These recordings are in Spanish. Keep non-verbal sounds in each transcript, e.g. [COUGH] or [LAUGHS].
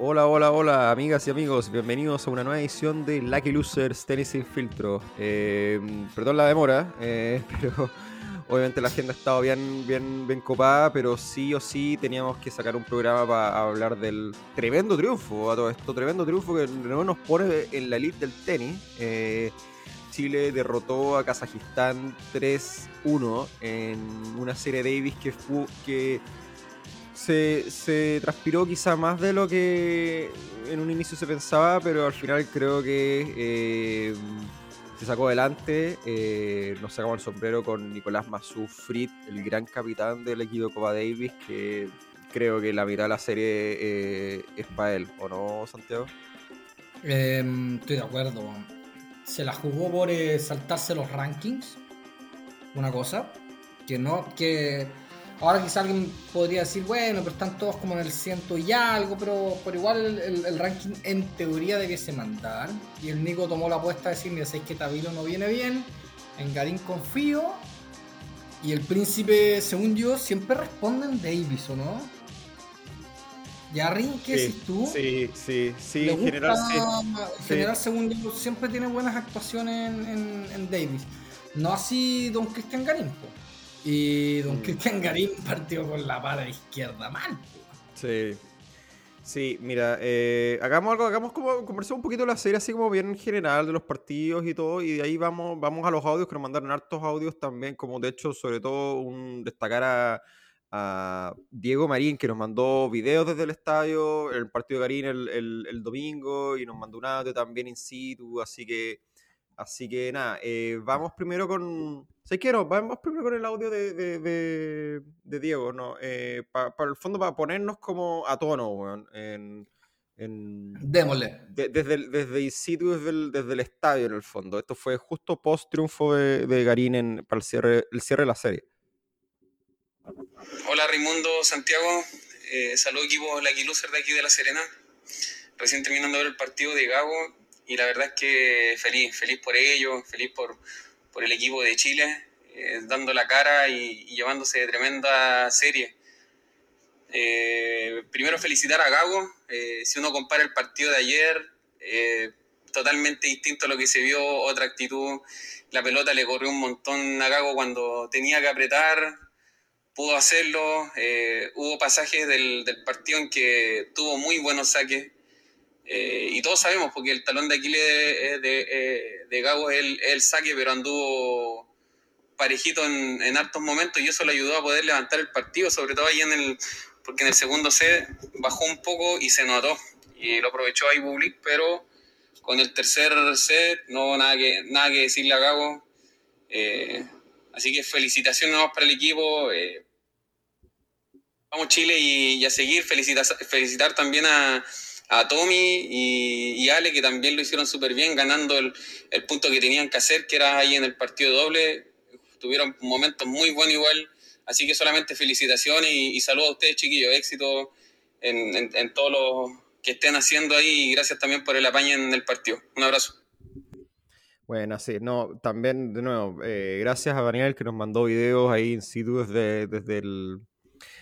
Hola, hola, hola, amigas y amigos. Bienvenidos a una nueva edición de Lucky Losers Tenis Sin Filtro. Eh, perdón la demora, eh, [LAUGHS] pero obviamente la agenda ha estado bien, bien, bien copada, pero sí o sí teníamos que sacar un programa para hablar del tremendo triunfo, a todo esto, tremendo triunfo que no nos pone en la elite del tenis. Eh, Chile derrotó a Kazajistán 3-1 en una serie Davis que, fue, que se, se, transpiró quizá más de lo que en un inicio se pensaba, pero al final creo que eh, se sacó adelante. Eh, nos sacamos el sombrero con Nicolás Masufrit, el gran capitán del equipo Copa Davis, que creo que la mitad de la serie eh, es para él, ¿o no, Santiago? Em, estoy de acuerdo se la jugó por saltarse los rankings. Una cosa. Que no, que ahora quizá alguien podría decir, bueno, pero están todos como en el ciento y algo, pero por igual el, ranking en teoría debiese mandar. Y el Nico tomó la apuesta de decir, mira, sé que Tabilo no viene bien, en Garín confío. Y el príncipe, según yo, siempre responde en Davis, ¿o no? Yarry, ¿qué sí, tú? Sí, sí, sí, en general sí. general, según yo, siempre tiene buenas actuaciones en, Davis. No así Don Cristian Garín. Y Don mm. Cristian Garín partió con la pala izquierda mal. Sí. Sí, mira, eh, hagamos algo, hagamos como conversar un poquito la serie así como bien en general de los partidos y todo, y de ahí vamos, vamos a los audios que nos mandaron hartos audios también, como de hecho, sobre todo un destacar a a Diego Marín, que nos mandó videos desde el estadio, el partido de Garín el, domingo, y nos mandó un audio también in situ, así que, así que nada, eh, vamos primero con... ¿Sabes qué? vamos primero con el audio de, Diego, ¿no? Eh, para el fondo, para ponernos como a tono, en, Démosle. desde, desde in situ, desde el, desde el estadio en el fondo. Esto fue justo post triunfo de, Garín en, para el cierre, el cierre de la serie. Hola Raimundo, Santiago, eh, saludo equipo Lucky Loser de aquí de La Serena. Recién terminando de ver el partido de Gago y la verdad es que feliz, feliz por ello, feliz por, por el equipo de Chile, eh, dando la cara y, llevándose de tremenda serie. Eh, primero felicitar a Gago, eh, si uno compara el partido de ayer, totalmente distinto a lo que se vio, otra actitud, la pelota le corrió un montón a Gago cuando tenía que apretar, pudo hacerlo. Hubo pasajes del, partido en que tuvo muy buenos saques. Eh, y todos sabemos, porque el talón de Aquiles de, de, de Gago es el, saque, pero anduvo parejito en, en hartos momentos y eso le ayudó a poder levantar el partido, sobre todo ahí en el, porque en el segundo set bajó un poco y se notó. Y lo aprovechó ahí Bublik, pero con el tercer set no nada que, nada que decirle a Gago. Eh, así que felicitaciones para el equipo. Vamos Chile y, a seguir, felicitar también a, Tommy y, Ale, que también lo hicieron súper bien, ganando el, punto que tenían que hacer, que era ahí en el partido doble. Tuvieron momentos muy buenos igual. Así que solamente felicitaciones y, saludos a ustedes, chiquillos. Éxito en, todo lo que estén haciendo ahí y gracias también por el apaño en el partido. Un abrazo. Bueno, sí, no, también, de nuevo, eh, gracias a Daniel que nos mandó videos ahí in situ desde, desde el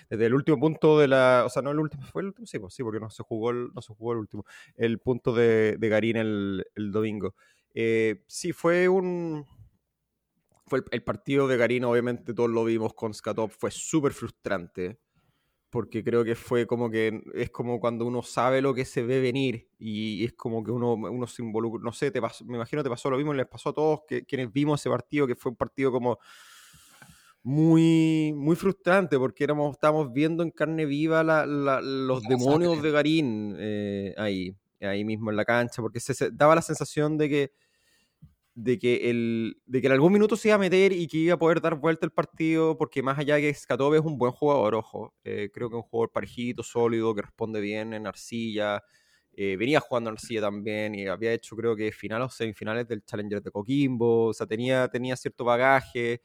desde el último punto de la. O sea, no el último, fue el último, sí, pues, sí porque no se jugó el, no se jugó el último. El punto de, de Garín el, el domingo. Eh, sí, fue un. Fue el, partido de Garín, obviamente todos lo vimos con Skatop, fue súper frustrante. Porque creo que fue como que es como cuando uno sabe lo que se ve venir y es como que uno, uno se involucra. No sé, te me imagino te pasó lo mismo, les pasó a todos que, quienes vimos ese partido, que fue un partido como muy, muy frustrante porque éramos, estábamos viendo en carne viva los demonios de Garín eh, ahí, ahí mismo en la cancha, porque se, daba la sensación de que, de, que el, de que en algún minuto se iba a meter y que iba a poder dar vuelta el partido, porque más allá de que Skatove es un buen jugador, ojo, eh, creo que es un jugador parejito, sólido, que responde bien en arcilla. Eh, venía jugando en arcilla también y había hecho creo que finales o semifinales del Challenger de Coquimbo, o sea, tenía, tenía cierto bagaje.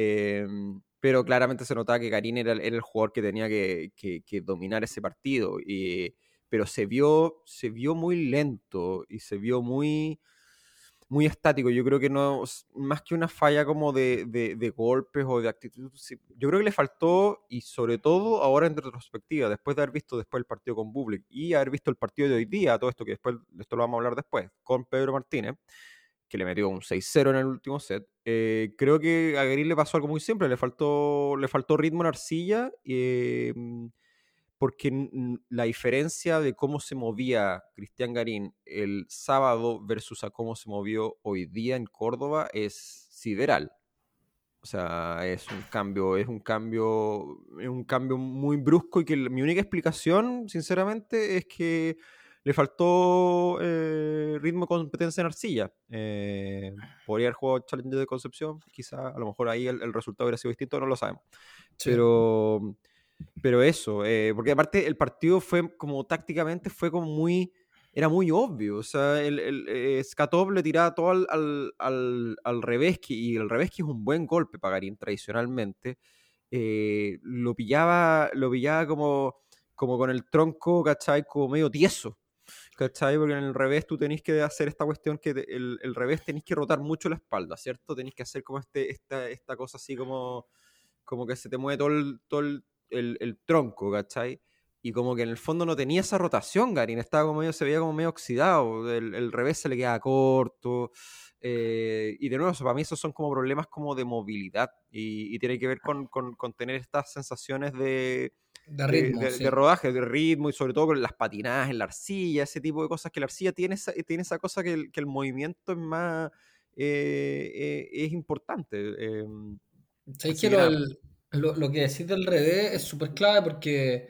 Em, pero claramente se notaba que Garín era, el jugador que tenía que, dominar ese partido. Y, pero se vio, se vio muy lento y se vio muy... muy estático. Yo creo que no, más que una falla como de, de, golpes o de actitud, yo creo que le faltó, y sobre todo ahora en retrospectiva, después de haber visto después el partido con Bublik y haber visto el partido de hoy día, todo esto que después, esto lo vamos a hablar después, con Pedro Martínez, que le metió un 6-0 en el último set. Eh, creo que a Garín le pasó algo muy simple, le faltó, le faltó ritmo en arcilla. Eh, porque la diferencia de cómo se movía Cristian Garín el sábado versus a cómo se movió hoy día en Córdoba es sideral. O sea, es un cambio, es un cambio, es un cambio muy brusco y que mi única explicación, sinceramente, es que le faltó eh, ritmo de competencia en arcilla. Eh, podría haber jugado Challenge de Concepción, quizá a lo mejor ahí el, resultado hubiera sido distinto, no lo sabemos. Pero pero eso, eh, porque aparte el partido fue como tácticamente, fue como muy, era muy obvio. O sea, el, el Skatov le tiraba todo al, al, al, al y el revés que es un buen golpe para Garín tradicionalmente. Lo pillaba, lo pillaba como, como con el tronco, ¿cachai? Como medio tieso. ¿Cachai? Porque en el revés tú tenés que hacer esta cuestión que el, el revés tenés que rotar mucho la espalda, ¿cierto? Tenés que hacer como este, esta, esta cosa así como, como que se te mueve todo el, todo el, el, tronco, ¿cachai? Y como que en el fondo no tenía esa rotación, Garín, estaba como medio, se veía como medio oxidado, el, revés se le quedaba corto. Eh, y de nuevo, para mí esos son como problemas como de movilidad y, tiene que ver con, tener estas sensaciones de, de ritmo, de, rodaje, de ritmo y sobre todo con las patinadas en la arcilla, ese tipo de cosas que la arcilla tiene esa, tiene esa cosa que el, que el movimiento es más, eh, eh, es importante. Em, ¿Sabes que el, lo, lo que decís del revés es súper clave porque,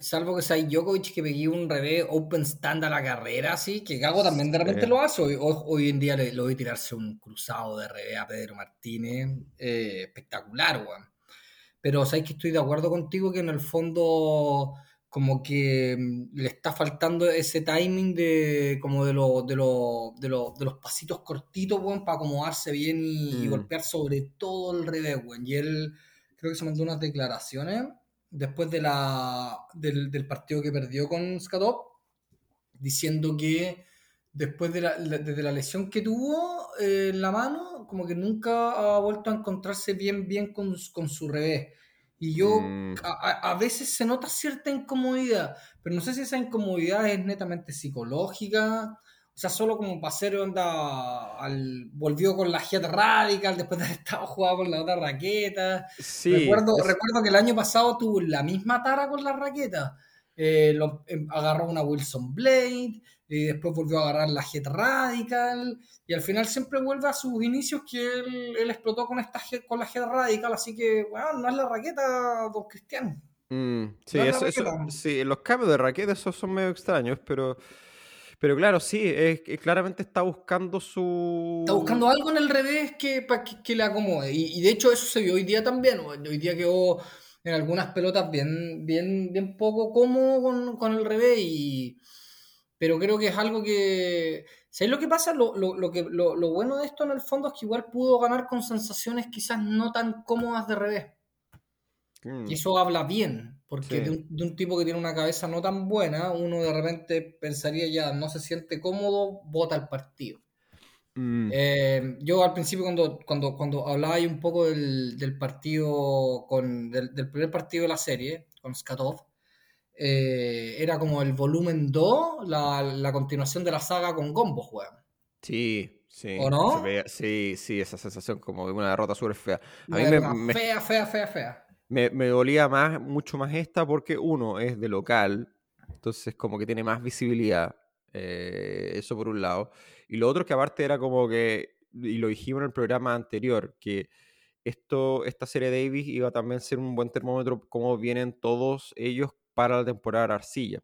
salvo que sea Djokovic que pegué un revés open stand a la carrera, así, que Gago también de repente lo hace. Hoy, hoy, en día le, lo voy a tirarse un cruzado de revés a Pedro Martínez. Eh, espectacular, weón. Pero sabes que estoy de acuerdo contigo que en el fondo como que mm, le está faltando ese timing de como de, lo, de, lo, de, de los pasitos cortitos, weón, para acomodarse bien y, mm. golpear sobre todo el revés, weón. Y él creo que se mandó unas declaraciones después de la, del, partido que perdió con Skatov, diciendo que después de la, la lesión que tuvo eh, en la mano, como que nunca ha vuelto a encontrarse bien, bien con, su revés. Y yo, mm. a, a, veces se nota cierta incomodidad, pero no sé si esa incomodidad es netamente psicológica sea, solo como para hacer onda, al, volvió con la Jet Radical después de haber estado jugando con la otra raqueta. Sí, recuerdo, recuerdo que el año pasado tuvo la misma tara con la raqueta. Eh, em, agarró una Wilson Blade y después volvió a agarrar la Jet Radical y al final siempre vuelve a sus inicios que él, explotó con esta con la Jet Radical, así que bueno, no es la raqueta don Cristiano. Mm, sí, eso, sí, los cambios de raqueta esos son medio extraños, pero pero claro, sí, es, claramente está buscando su... Está buscando algo en el revés que, para que, le acomode. Y, de hecho eso se vio hoy día también. Hoy día quedó en algunas pelotas bien, bien, bien poco cómodo con, el revés. Y... Pero creo que es algo que... ¿Sabes lo que pasa? Lo, lo, que, lo, bueno de esto en el fondo es que igual pudo ganar con sensaciones quizás no tan cómodas de revés. Mm. Y eso habla bien. Porque de, un, tipo que tiene una cabeza no tan buena, uno de repente pensaría ya, no se siente cómodo, vota el partido. Mm. Eh, yo al principio cuando, cuando, cuando hablaba un poco del, partido, con, del, primer partido de la serie, con Skatov, eh, era como el volumen 2, la, continuación de la saga con Gombo, juegan. Sí, sí. ¿O no? sí, sí, esa sensación como de una derrota súper fea. A mí me, Fea, fea, fea, fea. Me, dolía más, mucho más esta porque uno es de local, entonces como que tiene más visibilidad, eh, eso por un lado. Y lo otro que aparte era como que, y lo dijimos en el programa anterior, que esto, esta serie Davis iba también a ser un buen termómetro cómo vienen todos ellos para la temporada Arcilla.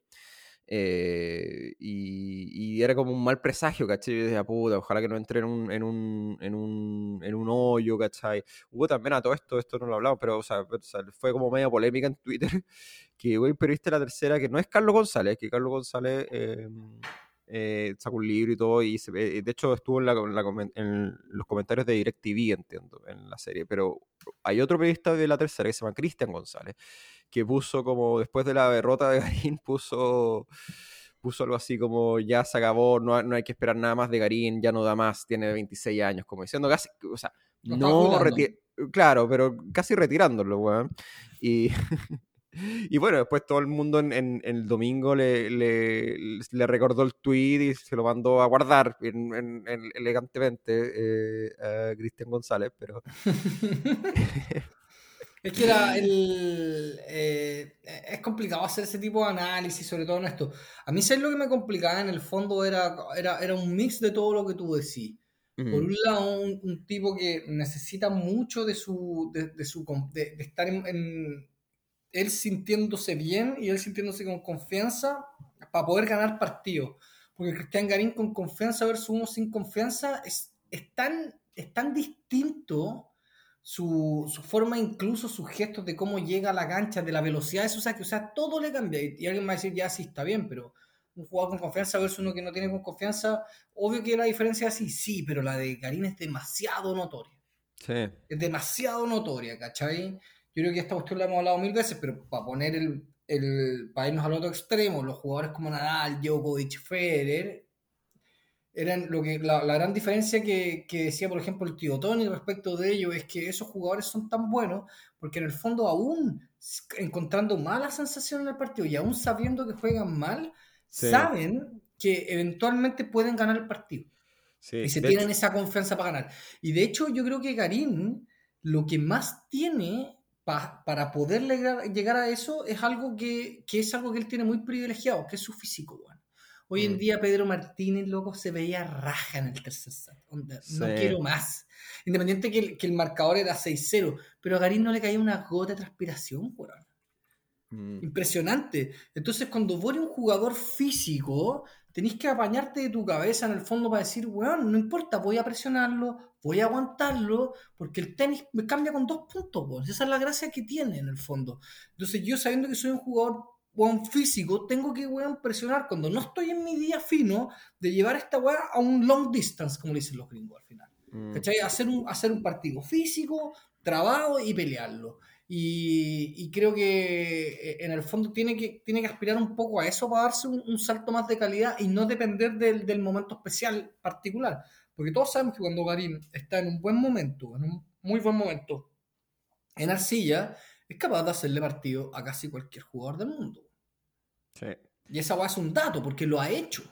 Eh, y, era como un mal presagio, ¿cachai? Yo decía, puta, ojalá que no entre en un, en un, en un, en un hoyo, ¿cachai? Hubo también a todo esto, esto no lo hablamos, pero o sea, fue como media polémica en Twitter, [LAUGHS] que, güey, pero viste la tercera, que no es Carlos González, que Carlos González em, eh, sacó un libro y todo, y se, de hecho estuvo en, la, en, los comentarios de DirecTV, entiendo, en la serie, pero hay otro periodista de la tercera que se llama Cristian González, que puso como después de la derrota de Garín, puso, puso algo así como ya se acabó, no, no hay que esperar nada más de Garín, ya no da más, tiene 26 años, como diciendo casi, o sea, no claro, pero casi retirándolo, weón. Y, [LAUGHS] y bueno, después todo el mundo en, el domingo le, le, recordó el tweet y se lo mandó a guardar elegantemente eh, a Cristian González, pero... [LAUGHS] [LAUGHS] Es que era el, eh, es complicado hacer ese tipo de análisis, sobre todo en esto. A mí, ¿sabes lo que me complicaba en el fondo? Era, era, era un mix de todo lo que tú decís. Por un lado, un, tipo que necesita mucho de su, de, su, de, estar en, él sintiéndose bien y él sintiéndose con confianza para poder ganar partidos. Porque Cristian Garín con confianza versus uno sin confianza es, es, tan, es tan distinto su, su, forma, incluso sus gestos de cómo llega a la cancha, de la velocidad, eso, o sea, que o sea, todo le cambia. Y, alguien va a decir, ya sí, está bien, pero un jugador con confianza versus uno que no tiene con confianza, obvio que la diferencia es así, sí, pero la de Karim es demasiado notoria. Sí. Es demasiado notoria, ¿cachai? Yo creo que esta cuestión la hemos hablado mil veces, pero para poner el, el para irnos al otro extremo, los jugadores como Nadal, Djokovic, Federer, eran lo que la, gran diferencia que, decía, por ejemplo, el tío Tony respecto de ello es que esos jugadores son tan buenos porque en el fondo aún encontrando mala sensación en el partido y aún sabiendo que juegan mal, saben que eventualmente pueden ganar el partido. y se tienen esa confianza para ganar. Y de hecho yo creo que Garín lo que más tiene para poder llegar, a eso es algo que, es algo que él tiene muy privilegiado, que es su físico. Bueno. Hoy en mm. día Pedro Martínez, loco, se veía raja en el tercer set. No quiero más. Independiente que el, que el marcador era 6-0, pero a Garín no le caía una gota de transpiración, weón. Mm. Impresionante. Entonces, cuando vos eres un jugador físico, tenés que apañarte de tu cabeza en el fondo para decir, weón, no importa, voy a presionarlo, voy a aguantarlo, porque el tenis me cambia con dos puntos, weón. Esa es la gracia que tiene en el fondo. Entonces, yo sabiendo que soy un jugador weón, físico, tengo que weón, presionar cuando no estoy en mi día fino de llevar esta weá a un long distance, como le dicen los gringos al final. Mm. ¿Cachai? Hacer un, hacer un partido físico, trabajo y pelearlo. Y, creo que eh, en el fondo tiene que, tiene que aspirar un poco a eso para darse un, salto más de calidad y no depender del, del, momento especial particular. Porque todos sabemos que cuando Garín está en un buen momento, en un muy buen momento, en arcilla, es capaz de hacerle partido a casi cualquier jugador del mundo. Y esa es un dato, porque lo ha hecho.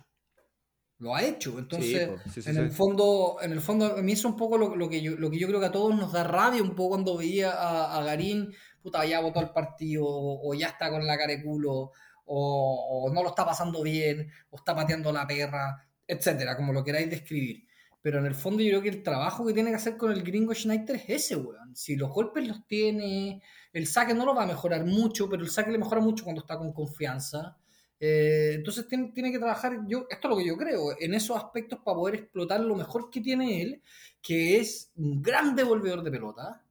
Lo ha hecho. Entonces, en, el fondo, en el fondo, a mí es un poco lo, que yo, lo que yo creo que a todos nos da rabia, un poco cuando veía a, Garín, puta, ya votó al partido, o, ya está con la cara de culo, o, no lo está pasando bien, o está pateando la perra, etcétera, como lo queráis describir. Pero en el fondo yo creo que el trabajo que tiene que hacer con el gringo Schneider es ese, weón. Si los golpes los tiene, el saque no lo va a mejorar mucho, pero el saque le mejora mucho cuando está con confianza. Eh, entonces tiene, que trabajar, yo, esto es lo que yo creo, en esos aspectos para poder explotar lo mejor que tiene él, que es un gran devolvedor de pelota,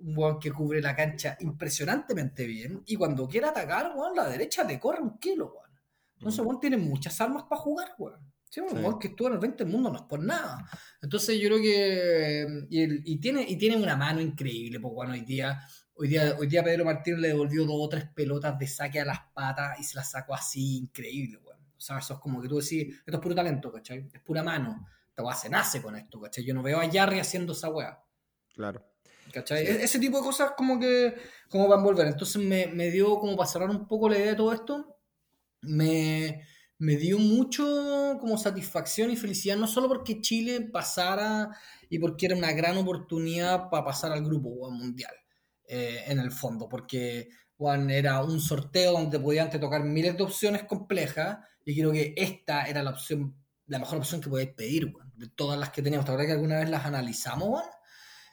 un weón que cubre la cancha impresionantemente bien, y cuando quiere atacar, weón, la derecha te corre un kilo, weón. Entonces, weón tiene muchas armas para jugar, weón. Sí, un que estuvo en el 20 del mundo no es por nada. Entonces yo creo que. Y, tiene, y tiene una mano increíble, porque bueno, hoy día Hoy día, hoy día Pedro Martínez le devolvió dos o tres pelotas de saque a las patas y se las sacó así, increíble, weón. O sea, eso es como que tú decís, esto es puro talento, ¿cachai? Es pura mano. Esta weá se nace con esto, ¿cachai? Yo no veo a Jarry haciendo esa weá. Claro. ¿Cachai? E-, ese tipo de cosas como que como van a volver. Entonces me, me, dio, como para cerrar un poco la idea de todo esto, me, me dio mucho como satisfacción y felicidad, no solo porque Chile pasara y porque era una gran oportunidad para pasar al grupo mundial eh, en el fondo, porque era un sorteo donde podían te tocar miles de opciones complejas y creo que esta era la opción, la mejor opción que podías pedir, de todas las que teníamos. La verdad que alguna vez las analizamos,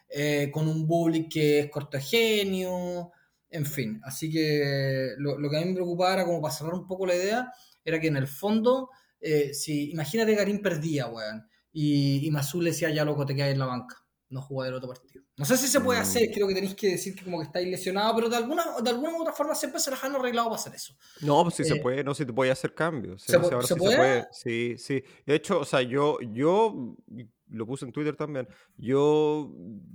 eh, con un bully que es cortogenio, en fin. Así que lo, lo, que a mí me preocupaba era como para cerrar un poco la idea, era que en el fondo, eh, si imagínate Garín perdía, weón, y, y Mazul decía, ya loco, te quedas en la banca, no jugar el otro partido. No sé si se puede mm. hacer, creo que tenéis que decir que como que estáis lesionado, pero de alguna, de alguna u otra forma siempre se las han arreglado para hacer eso. No, pues sí se eh, puede, no, si te puede hacer cambios. ¿Se, puede? ¿se puede? Sí, sí. De hecho, o sea, yo, yo lo puse en Twitter también. Yo,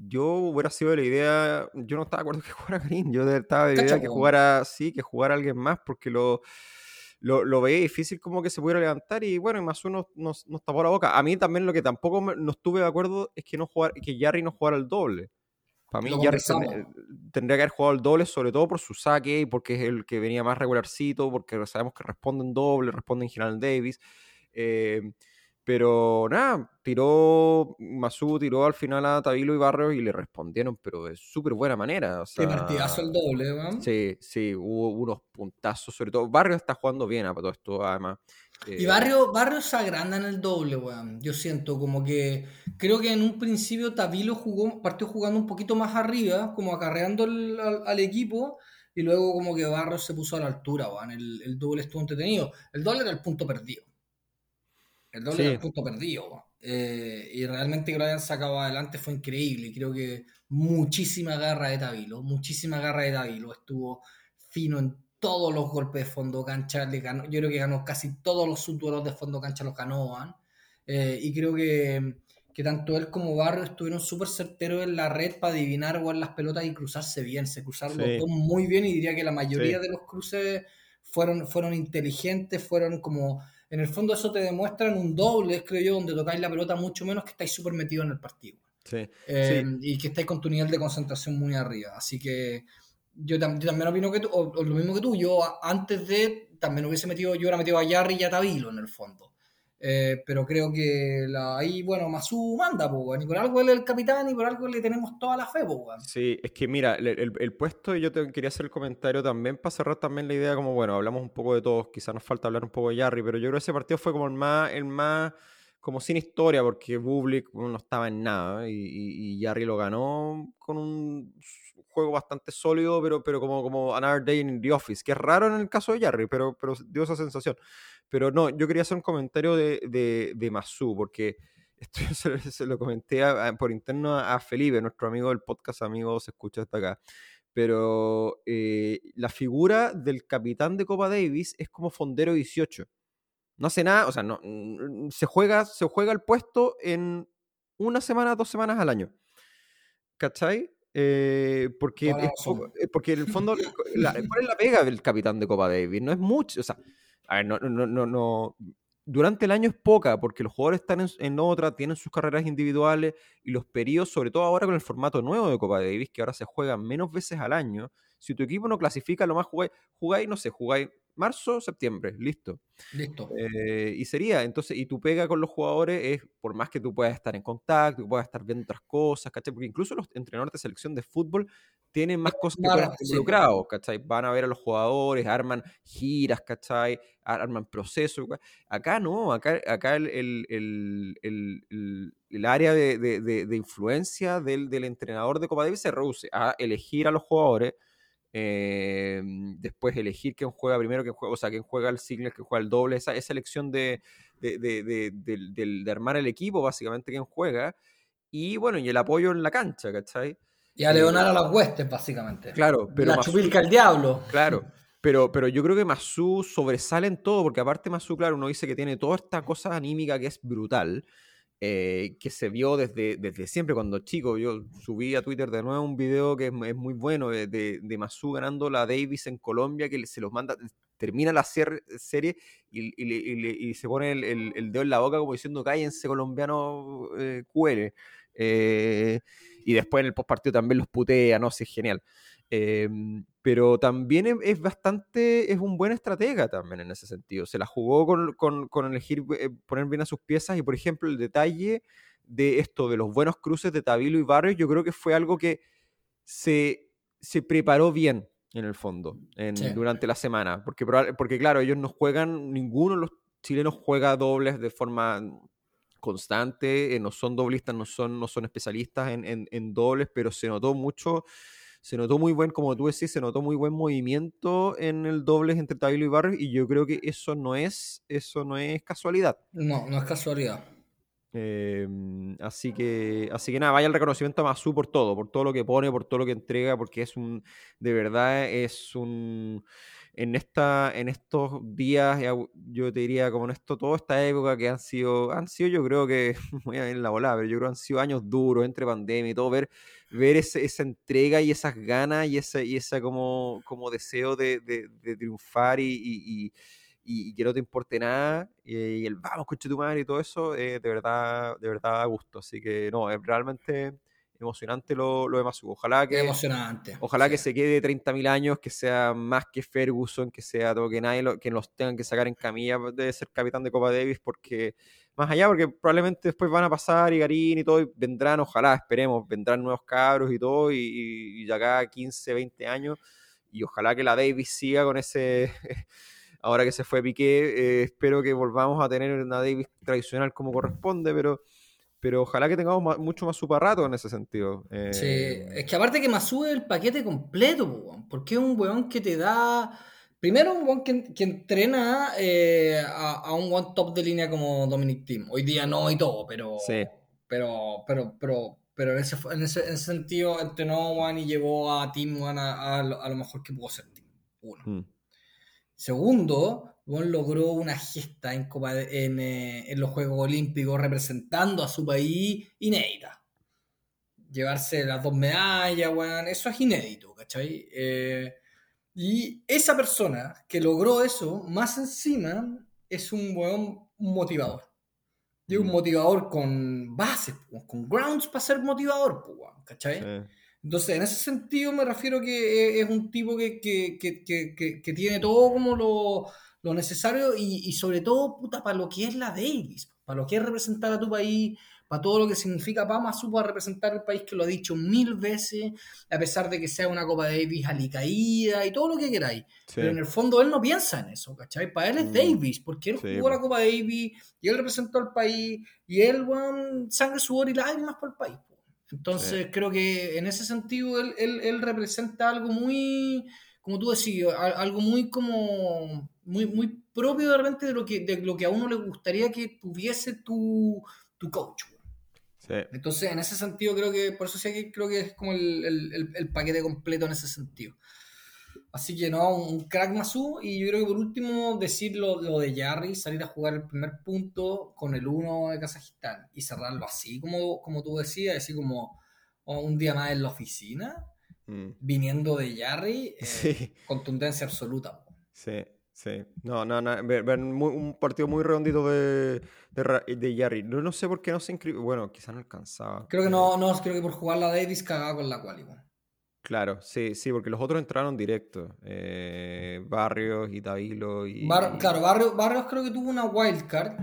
yo hubiera sido de la idea, yo no estaba de acuerdo que jugara Green, yo estaba de la idea que jugara, sí, que jugara alguien más, porque lo lo, lo veía difícil como que se pudiera levantar y bueno, y más uno nos, nos tapó la boca. A mí también lo que tampoco me- no estuve de acuerdo es que, no jugar, que Jarry no jugara el doble. Para mí Jarry tendría que haber jugado el doble, sobre todo por su saque y porque es el que venía más regularcito, porque sabemos que responde en doble, responde en General Davis. eh, pero nada, tiró Masu, tiró al final a Tabilo y Barrios y le respondieron, pero de súper buena manera. O Qué partidazo el doble, weón. Sí, sí, hubo unos puntazos, sobre todo. Barrio está jugando bien a todo esto, además. Y Eh, Barrio, Barrio se agranda en el doble, weón. Yo siento como que. Creo que en un principio Tavilo jugó, partió jugando un poquito más arriba, como acarreando el- al, al equipo. Y luego como que Barrio se puso a la altura, weón. El, el doble estuvo entretenido. El doble era el punto perdido. El doble Sí. era el punto perdido. Eh, y realmente que lo hayan sacado adelante fue increíble. Creo que muchísima garra de Tavilo, muchísima garra de Tavilo. Estuvo fino en todos los golpes de fondo cancha. Le ganó, yo creo que ganó casi todos los subduelos de fondo cancha, los ganó. Eh, y creo que, que tanto él como Barrio estuvieron súper certeros en la red para adivinar weón, las pelotas y cruzarse bien. Se cruzaron Sí. los dos muy bien y diría que la mayoría Sí. de los cruces fueron, fueron inteligentes, fueron como... En el fondo eso te demuestra en un doble, creo yo, donde tocáis la pelota mucho menos que estáis súper metidos en el partido. sí. Eh, y que estáis con tu nivel de concentración muy arriba. Así que yo, tam- yo también opino que tú, o, o lo mismo que tú, yo antes de también hubiese metido, yo hubiera metido a Jarry y a Tavilo en el fondo. Eh, pero creo que la, ahí, bueno, Masu manda, weón, y por algo él es el capitán y por algo le tenemos toda la fe, weón. Sí, es que mira, el, el- el puesto, yo te quería hacer el comentario también para cerrar también la idea, como bueno, hablamos un poco de todos, quizás nos falta hablar un poco de Jarry, pero yo creo que ese partido fue como el más, el más como sin historia, porque Bublik no estaba en nada y, y, y Jarry lo ganó con un juego bastante sólido, pero, pero como, como Another Day in the Office, que es raro en el caso de Jarry, pero, pero dio esa sensación. Pero no, yo quería hacer un comentario de, de, de Masu, porque [LAUGHS] esto se, se lo comenté a- a- por interno a, Felipe, nuestro amigo del podcast, amigo, se escucha hasta acá. Pero eh, la figura del capitán de Copa Davis es como Fondero 18. No hace nada, o sea, no, se, juega, se juega el puesto en una semana, dos semanas al año. ¿Cachai? Eh, porque, es poco- eh, porque en el fondo, la- ¿cuál es la pega del capitán de Copa Davis? No es mucho, o sea, a ver, no, no, no, no. Durante el año es poca, porque los jugadores están en, en otra, tienen sus carreras individuales y los periodos, sobre todo ahora con el formato nuevo de Copa Davis, que ahora se juega menos veces al año. Si tu equipo no clasifica, lo más jugáis, jugáis, no sé, jugáis marzo, septiembre, listo. Listo. Eh, y sería, entonces, y tu pega con los jugadores es, por más que tú puedas estar en contacto, puedas estar viendo otras cosas, ¿cachai? Porque incluso los entrenadores de selección de fútbol tienen más cosas que pueden involucrados, ¿cachai? Van a ver a los jugadores, arman giras, ¿cachai? Ar- Arman procesos. Acá no, acá, acá el- el- el- el área de, de- de- de influencia del, del entrenador de Copa Davis se reduce a elegir a los jugadores, eh, después elegir quién juega primero, quién juega, o sea, quién juega el single, quién juega el doble, esa, esa elección de, de, de- de- armar el equipo, básicamente, quién juega, y bueno, y el apoyo en la cancha, ¿cachai? Y a Leonar a las huestes, básicamente. Claro, pero la chupilca al diablo. Claro, pero, pero yo creo que Masu sobresale en todo, porque aparte Masu, claro, uno dice que tiene toda esta cosa anímica que es brutal, eh, que se vio desde, desde siempre cuando chico. Yo subí a Twitter de nuevo un video que es, muy bueno de, de, de Masu ganando la Davis en Colombia, que se los manda, termina la serie y, se pone el, el- dedo en la boca como diciendo cállense colombiano eh, QL. Eh, y después en el postpartido también los putea, no sé, genial. Eh, pero también es, es bastante, es un buen estratega también en ese sentido. Se la jugó con, con- con elegir eh, poner bien a sus piezas y, por ejemplo, el detalle de esto, de los buenos cruces de Tabilo y Barrios, yo creo que fue algo que se, se preparó bien en el fondo en- Sí. durante la semana. Porque, porque, claro, ellos no juegan, ninguno de los chilenos juega dobles de forma constante, eh, no son doblistas, no son, no son especialistas en, en- en dobles, pero se notó mucho, se notó muy buen, como tú decís, se notó muy buen movimiento en el dobles entre Tabilo y Barrios, y yo creo que eso no es, eso no es casualidad. No, no es casualidad. Eh, así que, así que nada, vaya el reconocimiento a Masu por todo, por todo lo que pone, por todo lo que entrega, porque es un, de verdad es un, en esta, en estos días, yo te diría como en esto, toda esta época que han sido, han sido yo creo que, [LAUGHS] voy a ir en la volada, pero yo creo que han sido años duros entre pandemia y todo, ver, ver ese- esa entrega y esas ganas y ese, y esa como, como deseo de, de- de triunfar y, y- y- que no te importe nada, y, el vamos, coche tu madre y todo eso, de verdad, de verdad a gusto. Así que no, es realmente emocionante lo, lo de Masu. Ojalá que, emocionante. Ojalá que se quede 30.000 años, que sea más que Ferguson, que sea todo, que nadie lo, que los tengan que sacar en camilla de ser capitán de Copa Davis, porque más allá, porque probablemente después van a pasar y Garín y todo, y vendrán, ojalá, esperemos, vendrán nuevos cabros y todo, y, y, acá 15, 20 años, y ojalá que la Davis siga con ese. [LAUGHS] ahora que se fue Piqué, eh, espero que volvamos a tener una Davis tradicional como corresponde, pero pero ojalá que tengamos mucho más super rato en ese sentido. Sí, eh, es que aparte que más sube el paquete completo, porque es un weón que te da. Primero, un weón que, entrena eh, a, un one top de línea como Dominic Team. Hoy día no y todo, pero. Sí. Pero, pero, pero, pero en ese, en ese, en ese sentido entrenó One y llevó a Team One a, lo, mejor que pudo ser Team. Uno. Mm. Segundo, Bon logró una gesta en, eh, en, los Juegos Olímpicos representando a su país inédita. Llevarse las dos medallas, bueno, eso es inédito, ¿cachai? Eh, y esa persona que logró eso, más encima, es un buen motivador. Y un mm. motivador con bases, con grounds para ser motivador, ¿cachai? Entonces, en ese sentido me refiero que es un tipo que, que, que, que tiene todo como lo lo necesario y, sobre todo, puta, para lo que es la Davis, para lo que es representar a tu país, para todo lo que significa Pama supo representar el país que lo ha dicho mil veces, a pesar de que sea una Copa Davis alicaída y todo lo que queráis. Pero en el fondo él no piensa en eso, ¿cachai? Para él es mm. Davis, porque él jugó la Copa Davis y él representó al país y él, bueno, sangre, sudor y lágrimas por el país. Entonces creo que en ese sentido él, él, él representa algo muy, como tú decías, algo muy como muy, muy propio de repente de lo, que, de lo que a uno le gustaría que tuviese tu, tu coach. Entonces, en ese sentido, creo que, por eso sí que creo que es como el, el, el, paquete completo en ese sentido. Así que no, un crack Masu. Y yo creo que por último, decir lo, lo, de Jarry, salir a jugar el primer punto con el 1 de Kazajistán y cerrarlo así, como, como tú decías, así como oh, un día más en la oficina, mm. viniendo de Jarry, [LAUGHS] eh, contundencia absoluta. Sí, Sí, no, no, no. un partido muy redondito de, de, de Jarry. No, no, sé por qué no se inscribió. Bueno, quizás no alcanzaba. Creo que no, no, creo que por jugar la Davis cagaba con la quali. Claro, sí, sí, porque los otros entraron directo. Eh, Barrios y Tavilo y. claro, Barrios, Barrios creo que tuvo una wildcard.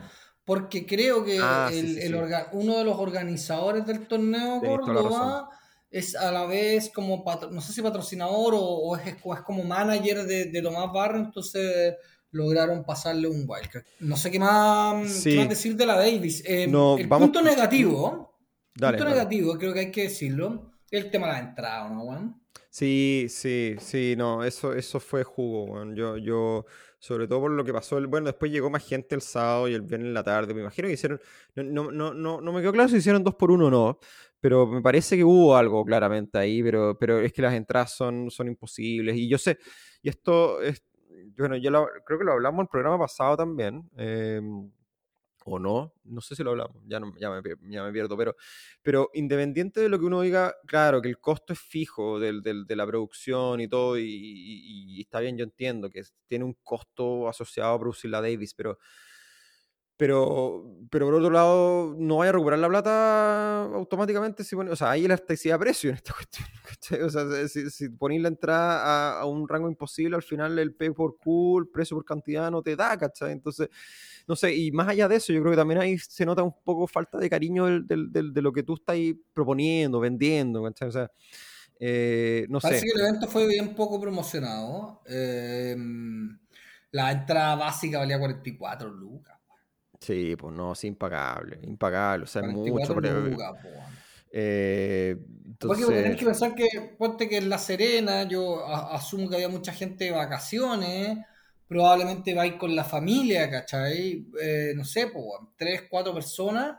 Porque creo que ah, el, el uno de los organizadores del torneo Córdoba es a la vez como, no sé si patrocinador o, es, como manager de, de Tomás Barro, entonces lograron pasarle un wildcard. No sé qué más, decir de la Davis. Eh, el punto negativo, punto negativo, creo que hay que decirlo, el tema de la entrada, ¿no, Juan? Sí, sí, sí, no, eso, eso fue jugo, Juan. Yo, yo, sobre todo por lo que pasó, el, bueno, después llegó más gente el sábado y el viernes en la tarde, me imagino que hicieron, no, no, no, no me quedó claro si hicieron dos por uno o no, pero me parece que hubo algo claramente ahí, pero, pero es que las entradas son, son imposibles. Y yo sé, y esto es, bueno, yo creo que lo hablamos en el programa pasado también, em, o no, no sé si lo hablamos, ya, no, ya, me, ya pierdo, pero, pero independiente de lo que uno diga, claro, que el costo es fijo del, de la producción y todo, y, y, está bien, yo entiendo que tiene un costo asociado a producir la Davis, pero pero, pero por otro lado, no vaya a recuperar la plata automáticamente si pone, o sea, hay elasticidad de precio en esta [LAUGHS] cuestión. O sea, si, si ponéis la entrada a, un rango imposible, al final el pay por cool, precio por cantidad no te da, ¿cachai? Entonces, no sé, y más allá de eso, yo creo que también ahí se nota un poco falta de cariño del, del, de lo que tú estás proponiendo, vendiendo, ¿cachai? O sea, eh, no Parece sé. que el evento fue bien poco promocionado. Eh, la entrada básica valía 44 lucas. Sí, pues no, es impagable, impagable, o sea, mucho. Pero, eh, entonces... Porque tenés que pensar que, ponte que en La Serena, yo asumo que había mucha gente de vacaciones, probablemente va a ir con la familia, ¿cachai? Eh, no sé, pues, tres, cuatro personas,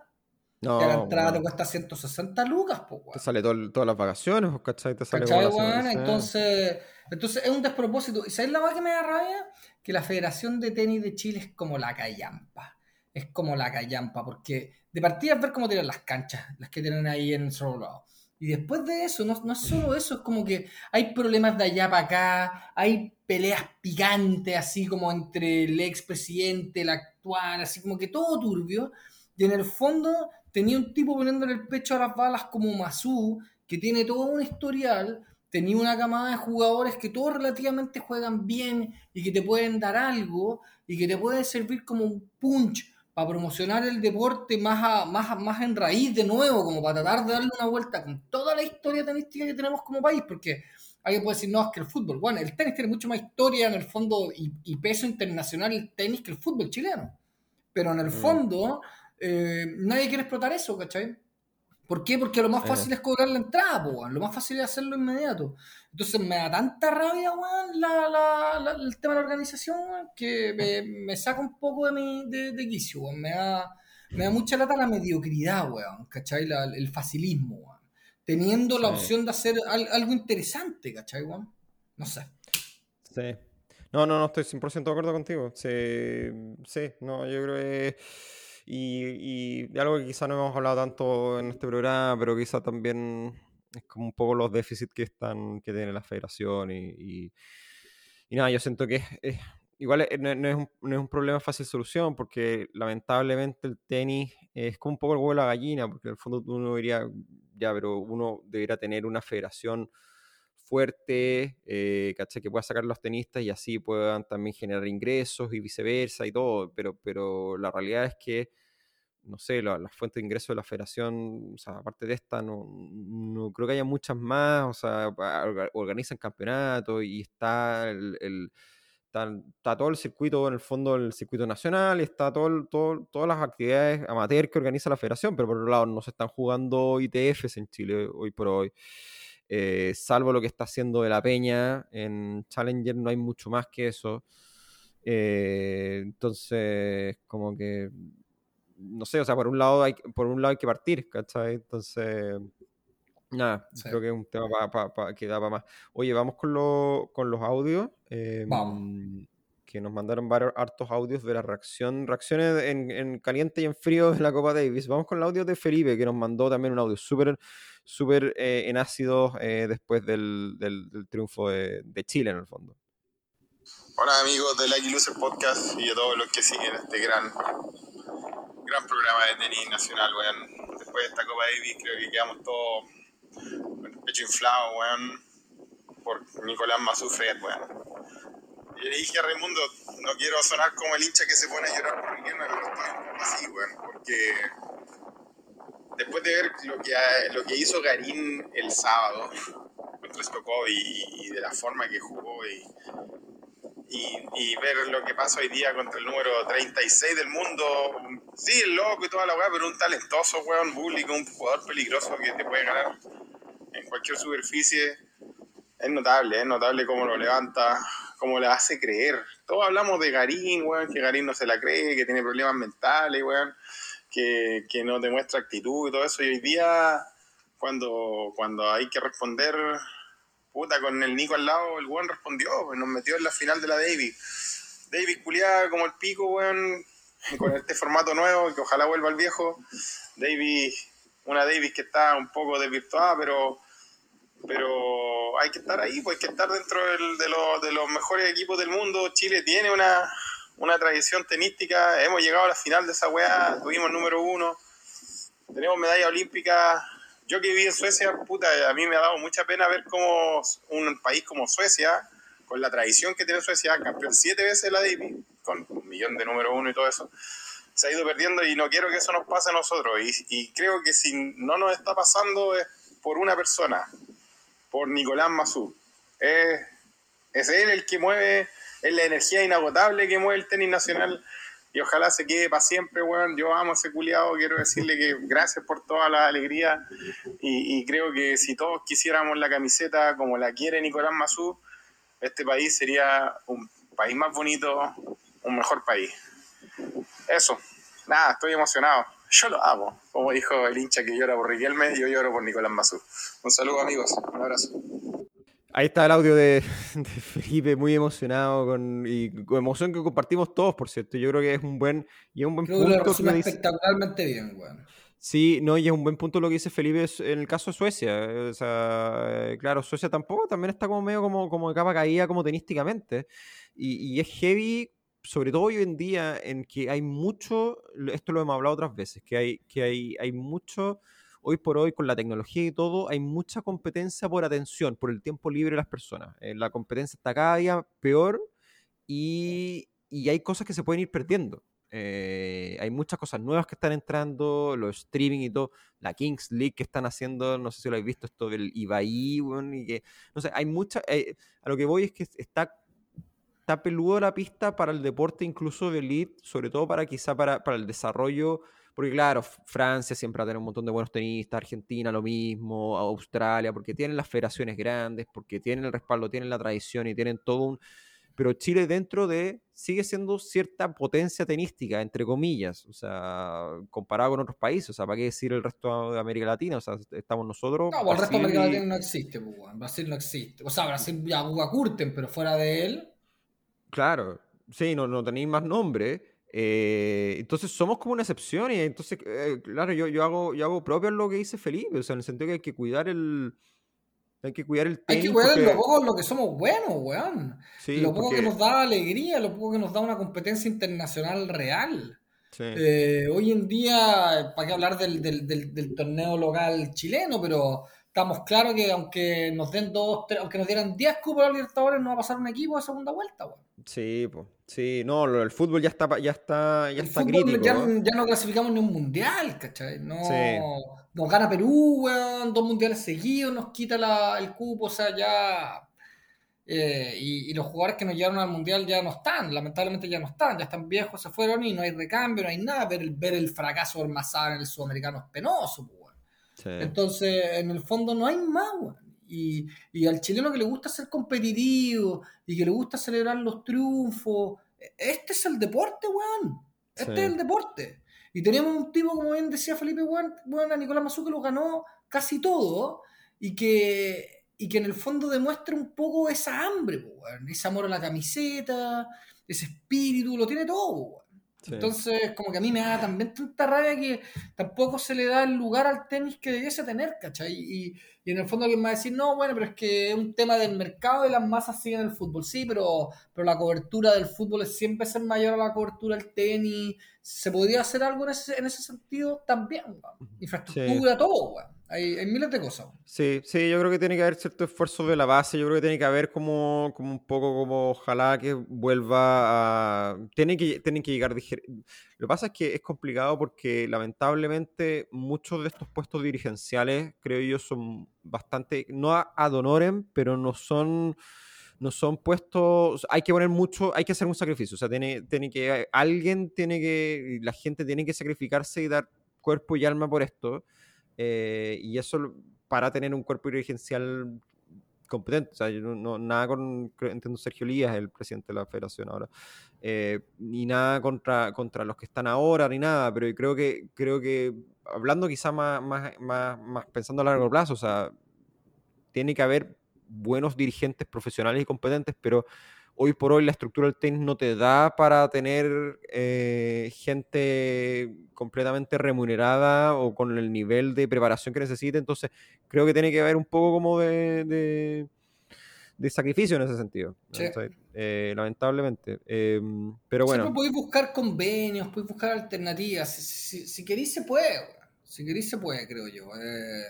no, la entrada te cuesta 160 lucas, pues, Te sale todas las vacaciones, ¿cachai? Te sale ¿Cachai, Entonces, entonces es un despropósito. ¿Y sabes la más que me da rabia? Que la Federación de Tenis de Chile es como la callampa es como la callampa, porque de partida es ver cómo tienen las canchas, las que tienen ahí en solo lado. Y después de eso, no, no es solo eso, es como que hay problemas de allá para acá, hay peleas picantes, así como entre el expresidente, el actual, así como que todo turbio. Y en el fondo tenía un tipo poniéndole el pecho a las balas como Masú, que tiene todo un historial, tenía una camada de jugadores que todos relativamente juegan bien y que te pueden dar algo y que te pueden servir como un punch para promocionar el deporte más, más, más en raíz de nuevo, como para tratar de darle una vuelta con toda la historia tenística que tenemos como país, porque alguien puede decir, no, es que el fútbol, bueno, el tenis tiene mucho más historia en el fondo y, peso internacional el tenis que el fútbol chileno, pero en el mm. fondo eh, nadie quiere explotar eso, ¿cachai? ¿Por qué? Porque lo más fácil es cobrar la entrada, po, lo más fácil es hacerlo inmediato. Entonces me da tanta rabia, weón, el tema de la organización, que me, saca un poco de mi de, de quicio, weón. Me da, me da mucha lata la mediocridad, weón, ¿cachai? el facilismo, weón. Teniendo la opción de hacer algo interesante, ¿cachai, weón? No sé. Sí. No, no, no, estoy 100% de acuerdo contigo. Sí, sí, no, yo creo que y, y algo que quizá no hemos hablado tanto en este programa, pero quizá también es como un poco los déficits que están que tiene la federación y, y, nada, yo siento que es, igual no, es un, no, es un, problema fácil solución porque lamentablemente el tenis es como un poco el huevo de la gallina porque en el fondo uno diría, ya, pero uno debería tener una federación fuerte, eh, que pueda sacar los tenistas y así puedan también generar ingresos y viceversa y todo, pero, pero la realidad es que, no sé, las la fuentes de ingresos de la federación, o sea, aparte de esta, no, no creo que haya muchas más, o sea, organizan campeonatos y está el, está, todo el circuito, en el fondo, el circuito nacional, está todo, todo, todas las actividades amateur que organiza la federación, pero por otro lado no se están jugando ITFs en Chile hoy por hoy. Eh, salvo lo que está haciendo de la Peña en Challenger, no hay mucho más que eso. Eh, entonces, como que, no sé, o sea, por un lado hay, por un lado hay que partir, ¿cachai? Entonces, nada, creo que es un tema que da para más. Oye, vamos con, con los audios. Em, que nos mandaron varios hartos audios de la reacción, reacciones en, en, caliente y en frío de la Copa Davis. Vamos con el audio de Felipe, que nos mandó también un audio súper súper eh, en ácido eh, después del, del, triunfo de, de, Chile en el fondo. Hola amigos del Lucky Loser Podcast y de todos los que siguen este gran, gran programa de tenis nacional, weón. Después de esta Copa Davis creo que quedamos todos con el pecho inflado, weón, por Nicolás Mazufet, weón. Y le dije a Raimundo, no quiero sonar como el hincha que se pone a llorar por Riquelme, pero estoy así, weón, porque después de ver lo que, lo que hizo Garín el sábado contra Stokov y, de la forma que jugó y, y, ver lo que pasa hoy día contra el número 36 del mundo, sí, el loco y toda la weá, pero un talentoso weón, público, un jugador peligroso que te puede ganar en cualquier superficie. Es notable, es notable cómo lo levanta, cómo le hace creer. Todos hablamos de Garín, weón, que Garín no se la cree, que tiene problemas mentales, weón que, que no demuestra actitud y todo eso. Y hoy día, cuando, cuando hay que responder, puta, con el Nico al lado, el weón respondió, nos metió en la final de la Davis. Davis culiada como el pico, weón, con este formato nuevo, que ojalá vuelva al viejo. Davis, una Davis que está un poco desvirtuada, pero pero hay que estar ahí, pues hay que estar dentro del, de, los, de los mejores equipos del mundo. Chile tiene una, una tradición tenística. Hemos llegado a la final de esa weá, tuvimos número uno, tenemos medalla olímpica. Yo que viví en Suecia, puta, a mí me ha dado mucha pena ver cómo un país como Suecia, con la tradición que tiene Suecia, campeón siete veces la Davis, con un millón de número uno y todo eso, se ha ido perdiendo y no quiero que eso nos pase a nosotros. Y, y creo que si no nos está pasando es por una persona, por Nicolás Mazú. Es, es él el que mueve es la energía inagotable que mueve el tenis nacional y ojalá se quede para siempre, weón. Yo amo a ese culiado, quiero decirle que gracias por toda la alegría y, creo que si todos quisiéramos la camiseta como la quiere Nicolás Mazú, este país sería un país más bonito, un mejor país. Eso, nada, estoy emocionado. Yo lo amo, como dijo el hincha que llora por Riquelme, yo lloro por Nicolás Mazú. Un saludo amigos, un abrazo. Ahí está el audio de, Felipe, muy emocionado con, y con emoción que compartimos todos, por cierto. Yo creo que es un buen, y es un buen creo punto. Que lo espectacularmente bien, weón. Sí, no, y es un buen punto lo que dice Felipe en el caso de Suecia. O sea, claro, Suecia tampoco también está como medio como, como de capa caída como tenísticamente. Y, y, es heavy, sobre todo hoy en día, en que hay mucho, esto lo hemos hablado otras veces, que hay, que hay, hay mucho, hoy por hoy con la tecnología y todo, hay mucha competencia por atención, por el tiempo libre de las personas. Eh, la competencia está cada día peor y, y hay cosas que se pueden ir perdiendo. Eh, hay muchas cosas nuevas que están entrando, los streaming y todo, la Kings League que están haciendo, no sé si lo habéis visto, esto del Ibai, y que, no sé, hay mucha, eh, a lo que voy es que está, está peludo la pista para el deporte incluso de elite, sobre todo para quizá para, para el desarrollo, porque claro, Francia siempre va a tener un montón de buenos tenistas, Argentina lo mismo, Australia, porque tienen las federaciones grandes, porque tienen el respaldo, tienen la tradición y tienen todo un pero Chile dentro de sigue siendo cierta potencia tenística, entre comillas, o sea, comparado con otros países, o sea, ¿para qué decir el resto de América Latina? O sea, estamos nosotros... No, pues el resto de América Latina no existe, pues, Brasil no existe. O sea, Brasil ya juega Curten, pero fuera de él... Claro, sí, no, no tenéis más nombre. Eh, entonces somos como una excepción y entonces, eh, claro, yo, yo, hago, yo hago propio lo que dice Felipe, o sea, en el sentido que hay que cuidar el hay que cuidar el tenis. Hay que cuidar lo poco lo que somos buenos, weón. lo poco que nos da alegría, lo poco que nos da una competencia internacional real. Eh, hoy en día, para qué hablar del, del, torneo local chileno, pero estamos claros que aunque nos den dos, tres, aunque nos dieran 10 cupos a Libertadores, no va a pasar un equipo de segunda vuelta, weón. Sí, pues. Sí, no, el fútbol ya está, ya está, ya está crítico. Ya, ya, no clasificamos ni un mundial, ¿cachai? No, Nos gana Perú, weón, dos mundiales seguidos, nos quita la, el cupo, o sea, ya. Eh, y, los jugadores que nos llevaron al mundial ya no están, lamentablemente ya no están, ya están viejos, se fueron y no hay recambio, no hay nada. Ver el, ver el fracaso del Mazar en el sudamericano es penoso, Entonces, en el fondo no hay más, weón. Y, y, al chileno que le gusta ser competitivo y que le gusta celebrar los triunfos, este es el deporte, weón. Este es el deporte. Y tenemos un tipo, como bien decía Felipe, weón, a Nicolás Mazú que lo ganó casi todo y que, y que en el fondo demuestra un poco esa hambre, weón. Ese amor a la camiseta, ese espíritu, lo tiene todo, weón. Entonces, como que a mí me da también tanta rabia que tampoco se le da el lugar al tenis que debiese tener, ¿cachai? Y, y en el fondo alguien va a decir, no, bueno, pero es que es un tema del mercado de las masas siguen el fútbol. Sí, pero, pero la cobertura del fútbol es siempre ser mayor a la cobertura del tenis. ¿Se podría hacer algo en ese, en ese sentido? También, Infraestructura, todo, weón. Hay, hay, miles de cosas. Sí, sí, yo creo que tiene que haber cierto esfuerzo de la base. Yo creo que tiene que haber como, como un poco como ojalá que vuelva a. Tiene que, tienen que llegar. Lo que pasa es que es complicado porque lamentablemente muchos de estos puestos dirigenciales, creo yo, son bastante. No ad honorem, pero no son. No son puestos. Hay que poner mucho. Hay que hacer un sacrificio. O sea, tiene, tiene que. Alguien tiene que. La gente tiene que sacrificarse y dar cuerpo y alma por esto eh, y eso para tener un cuerpo dirigencial competente. O sea, yo no, nada con, entiendo, Sergio Lías, el presidente de la federación ahora, eh, ni nada contra, contra los que están ahora, ni nada, pero creo que, creo que hablando quizá más, más, más, más pensando a largo plazo, o sea, tiene que haber buenos dirigentes profesionales y competentes, pero hoy por hoy la estructura del tenis no te da para tener eh, gente completamente remunerada o con el nivel de preparación que necesite. Entonces, creo que tiene que haber un poco como de, de, sacrificio en ese sentido. Eh, lamentablemente. Em, pero bueno. Siempre podéis buscar convenios, podéis buscar alternativas. Si, si, queréis, se puede. Si queréis, se puede, creo yo. Eh.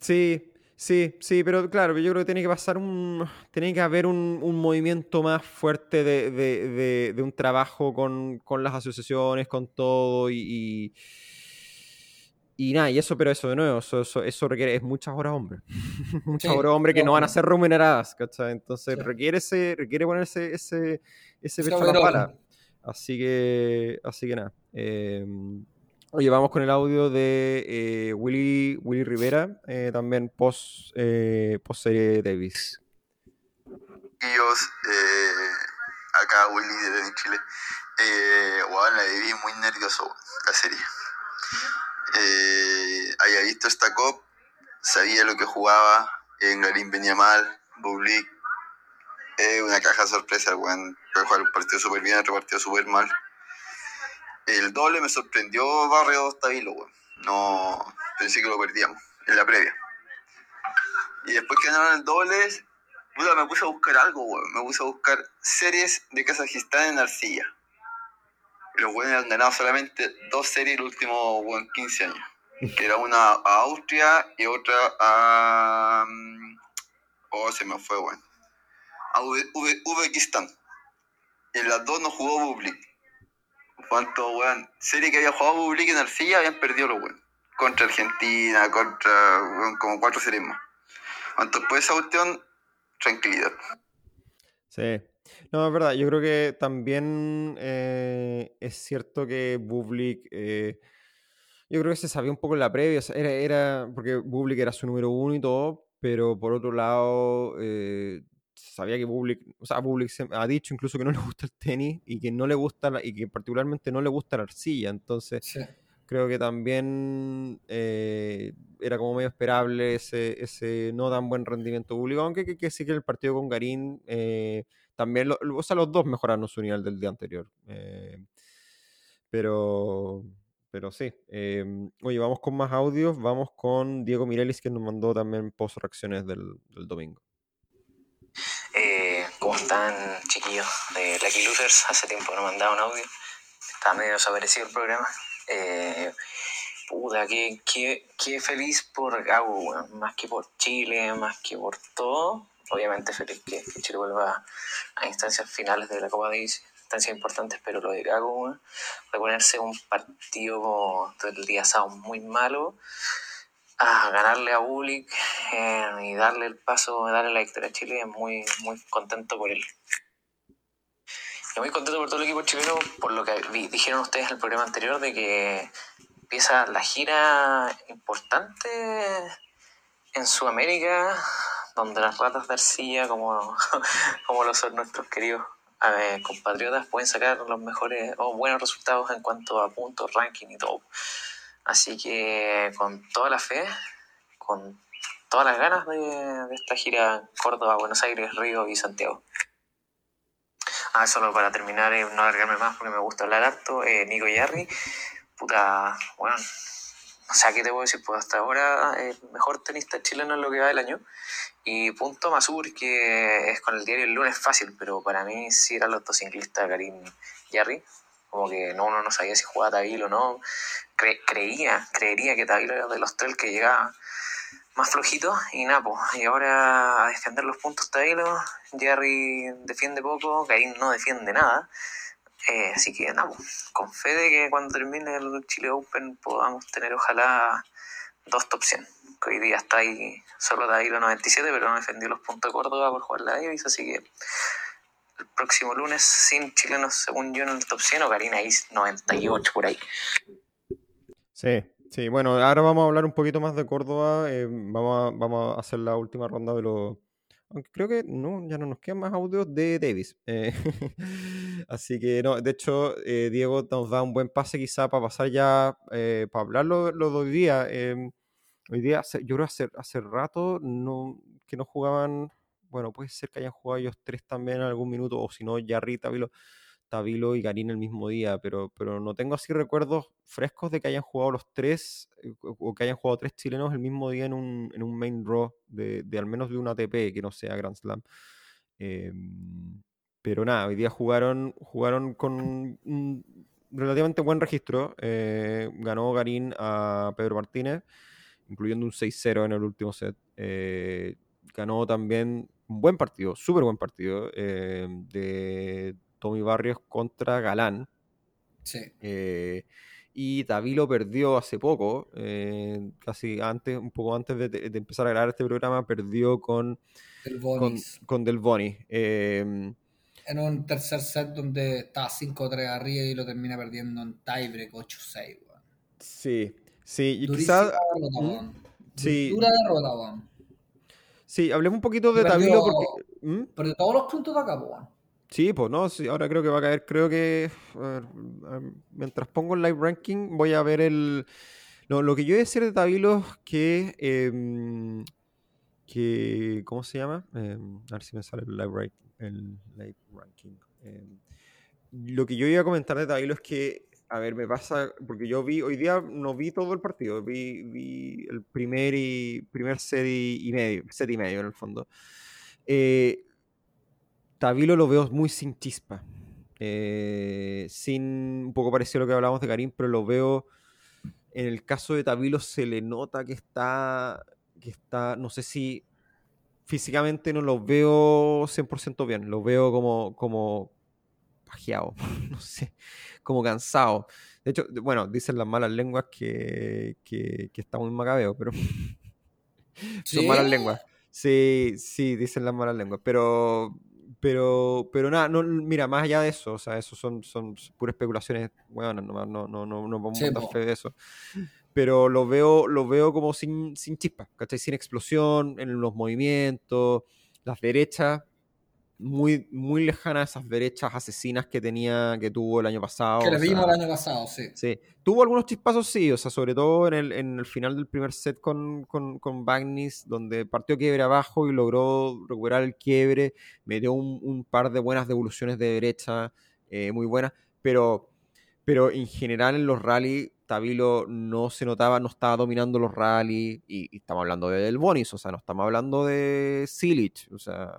Sí, Sí, sí, pero claro, yo creo que tiene que pasar un. Tiene que haber un, movimiento más fuerte de, un trabajo con, las asociaciones, con todo y, y. nada, y eso, pero eso de nuevo, eso, eso, requiere es muchas horas hombre. [LAUGHS] muchas horas hombre que no van a ser remuneradas, ¿cachai? Entonces requiere ese, requiere ponerse ese, ese pecho a la pala. Así que, así que nada. Eh, Oye, vamos con el audio de eh, Willy, Rivera, eh, también post, eh, post serie Davis. Eh, acá Willy de Chile. Eh, bueno, la viví muy nervioso la serie. Eh, había visto esta cop, sabía lo que jugaba, en Garín venía mal, Bublik, eh, una caja sorpresa, weón. Bueno, jugar un partido súper bien, otro partido súper mal. El doble me sorprendió Barrio Stabilo, weón. no pensé que lo perdíamos en la previa. Y después que ganaron el doble, me puse a buscar algo, weón. Me puse a buscar series de Kazajistán en arcilla. Los weones han ganado solamente dos series en los últimos weón, 15 años. Que era una a Austria y otra a. mm, Oh, se me fue, weón. A Uzbekistán. En las dos no jugó Bublik. ¿Cuánto, weón? Serie que había jugado Bublik en arcilla habían perdido los weón. Contra Argentina, contra. como cuatro series más. Después de esa cuestión, tranquilidad. Sí. No, es verdad. Yo creo que también eh, es cierto que Bublik. eh, yo creo que se sabía un poco en la previa. o sea, era, era. Porque Bublik era su número uno y todo. Pero por otro lado. eh, sabía que Bublik. O sea, Bublik se- ha dicho incluso que no le gusta el tenis. Y que no le gusta. la- y que particularmente no le gusta la arcilla. Entonces. Sí. Creo que también eh, era como medio esperable ese, ese no tan buen rendimiento público, aunque que, que sí que el partido con Garín eh, también, lo- o sea, los dos mejoraron su nivel del día anterior. eh, pero, pero sí. oye, vamos con más audios, vamos con Diego Mirelis que nos mandó también post reacciones del, del domingo. ¿Cómo están, chiquillos de Lucky Losers? Hace tiempo que no mandaba un audio. Estaba medio desaparecido el programa. Eh, puta, qué, qué, qué feliz por Gago, weón. Más que por Chile, más que por todo. Obviamente feliz que, que Chile vuelva a instancias finales de la Copa Davis, instancias importantes, pero lo de Gago, weón, reponerse un partido del día sábado muy malo a ganarle a Bulik eh, y darle el paso, darle la victoria a Chile, muy, muy contento por él. Y muy contento por todo el equipo chileno, por lo que dijeron ustedes en el programa anterior, de que empieza la gira importante en Sudamérica, donde las ratas de arcilla, como, [LAUGHS] como lo son nuestros queridos eh, compatriotas, pueden sacar los mejores o buenos resultados en cuanto a puntos, ranking y todo. Así que con toda la fe, con todas las ganas de, de esta gira Córdoba, Buenos Aires, Río y Santiago. Ah, solo para terminar, eh, no alargarme más porque me gusta hablar harto, eh, Nico Yarri, puta, bueno, o sea, ¿qué te puedo decir? Pues hasta ahora el mejor tenista chileno en lo que va del año. Y punto Masur, que es con el diario el lunes fácil, pero para mí sí eran los dos ciclistas, Karim Yarri. Como que no, uno no sabía si jugaba Tavil o no. Cre- creía, creería que Tavil era de los tres que llegaba más flojito. Y pues, y ahora a defender los puntos Tavilo. Jerry defiende poco, Karim no defiende nada. Eh, así que pues, con fe de que cuando termine el Chile Open podamos tener ojalá dos top 100. Que hoy día está ahí solo Tavilo 97, pero no defendió los puntos de Córdoba por jugar la Davis, así que el próximo lunes sin chilenos, según yo, en el top 100 o Karina Is 98 por ahí. Sí, sí, bueno, ahora vamos a hablar un poquito más de Córdoba. eh, vamos, a, vamos a hacer la última ronda de los. Aunque creo que no, ya no nos quedan más audios de Davis. eh, [LAUGHS] así que no, de hecho, eh, Diego nos da un buen pase quizá para pasar ya, eh, para hablar lo, de hoy día. eh, hoy día, yo creo hace, hace rato no, que no jugaban. Bueno, puede ser que hayan jugado ellos tres también en algún minuto, o si no, ya Rita, Vilo. Tabilo y Garín el mismo día, pero, pero no tengo así recuerdos frescos de que hayan jugado los tres eh, o que hayan jugado tres chilenos el mismo día en un, en un main draw de, de al menos de una ATP que no sea Grand Slam. Em, pero nada, hoy día jugaron, jugaron con un relativamente buen registro. eh, ganó Garín a Pedro Martínez, incluyendo un 6-0 en el último set. eh, ganó también un buen partido, súper buen partido, de Tommy Barrios contra Galán. Sí. eh, y Davilo perdió hace poco, eh, casi antes, un poco antes de, de empezar a grabar este programa, perdió con, El con, Bonis. con Del Boni. eh, En un tercer set donde estaba 5-3 arriba y lo termina perdiendo en tiebreak 8-6, weón. sí, sí, y quizás, ¿Mm? Sí. Dura derrota, sí, hablemos un poquito de Perdió- Davilo porque... ¿Mm? Pero de todos los puntos de acá, weón. Sí, pues no, ahora creo que va a caer, creo que mientras pongo el live ranking voy a ver el... No, lo que yo voy a decir de Tabilo es que, em, que... ¿Cómo se llama? Em, a ver si me sale el live, el live ranking. Em, lo que yo iba a comentar de Tabilo es que a ver, me pasa, porque yo vi, hoy día no vi todo el partido, vi, vi el primer y primer set y, medio, set y medio en el fondo. Eh, Tabilo lo veo muy sin chispa. Eh, sin un poco parecido a lo que hablábamos de Karim, pero lo veo. En el caso de Tabilo se le nota que está. que está. No sé si físicamente no lo veo 100% bien. Lo veo como. como pajeado. [LAUGHS] no sé. Como cansado. De hecho, bueno, dicen las malas lenguas que, que, está muy macabeo, pero. [LAUGHS] Son malas lenguas. Sí, sí, dicen las malas lenguas. Pero pero, pero nada, no, mira, más allá de eso, o sea, eso son, son puras especulaciones, bueno, no, no, no, no, no podemos dar fe de eso. Pero lo veo, lo veo como sin, sin chispa, ¿cachai? Sin explosión en los movimientos, las derechas, muy, muy lejana a esas derechas asesinas que tenía, que tuvo el año pasado. Que le vimos el año pasado, sí. Sí. Tuvo algunos chispazos, sí, o sea, sobre todo en el, en el final del primer set con, con, con Bagnis, donde partió quiebre abajo y logró recuperar el quiebre, me dio un, un par de buenas devoluciones de derecha, eh, muy buenas, pero, pero en general en los rallies Tabilo no se notaba, no estaba dominando los rallies, y, y estamos hablando de Del Bonis, o sea, no estamos hablando de Silich, o sea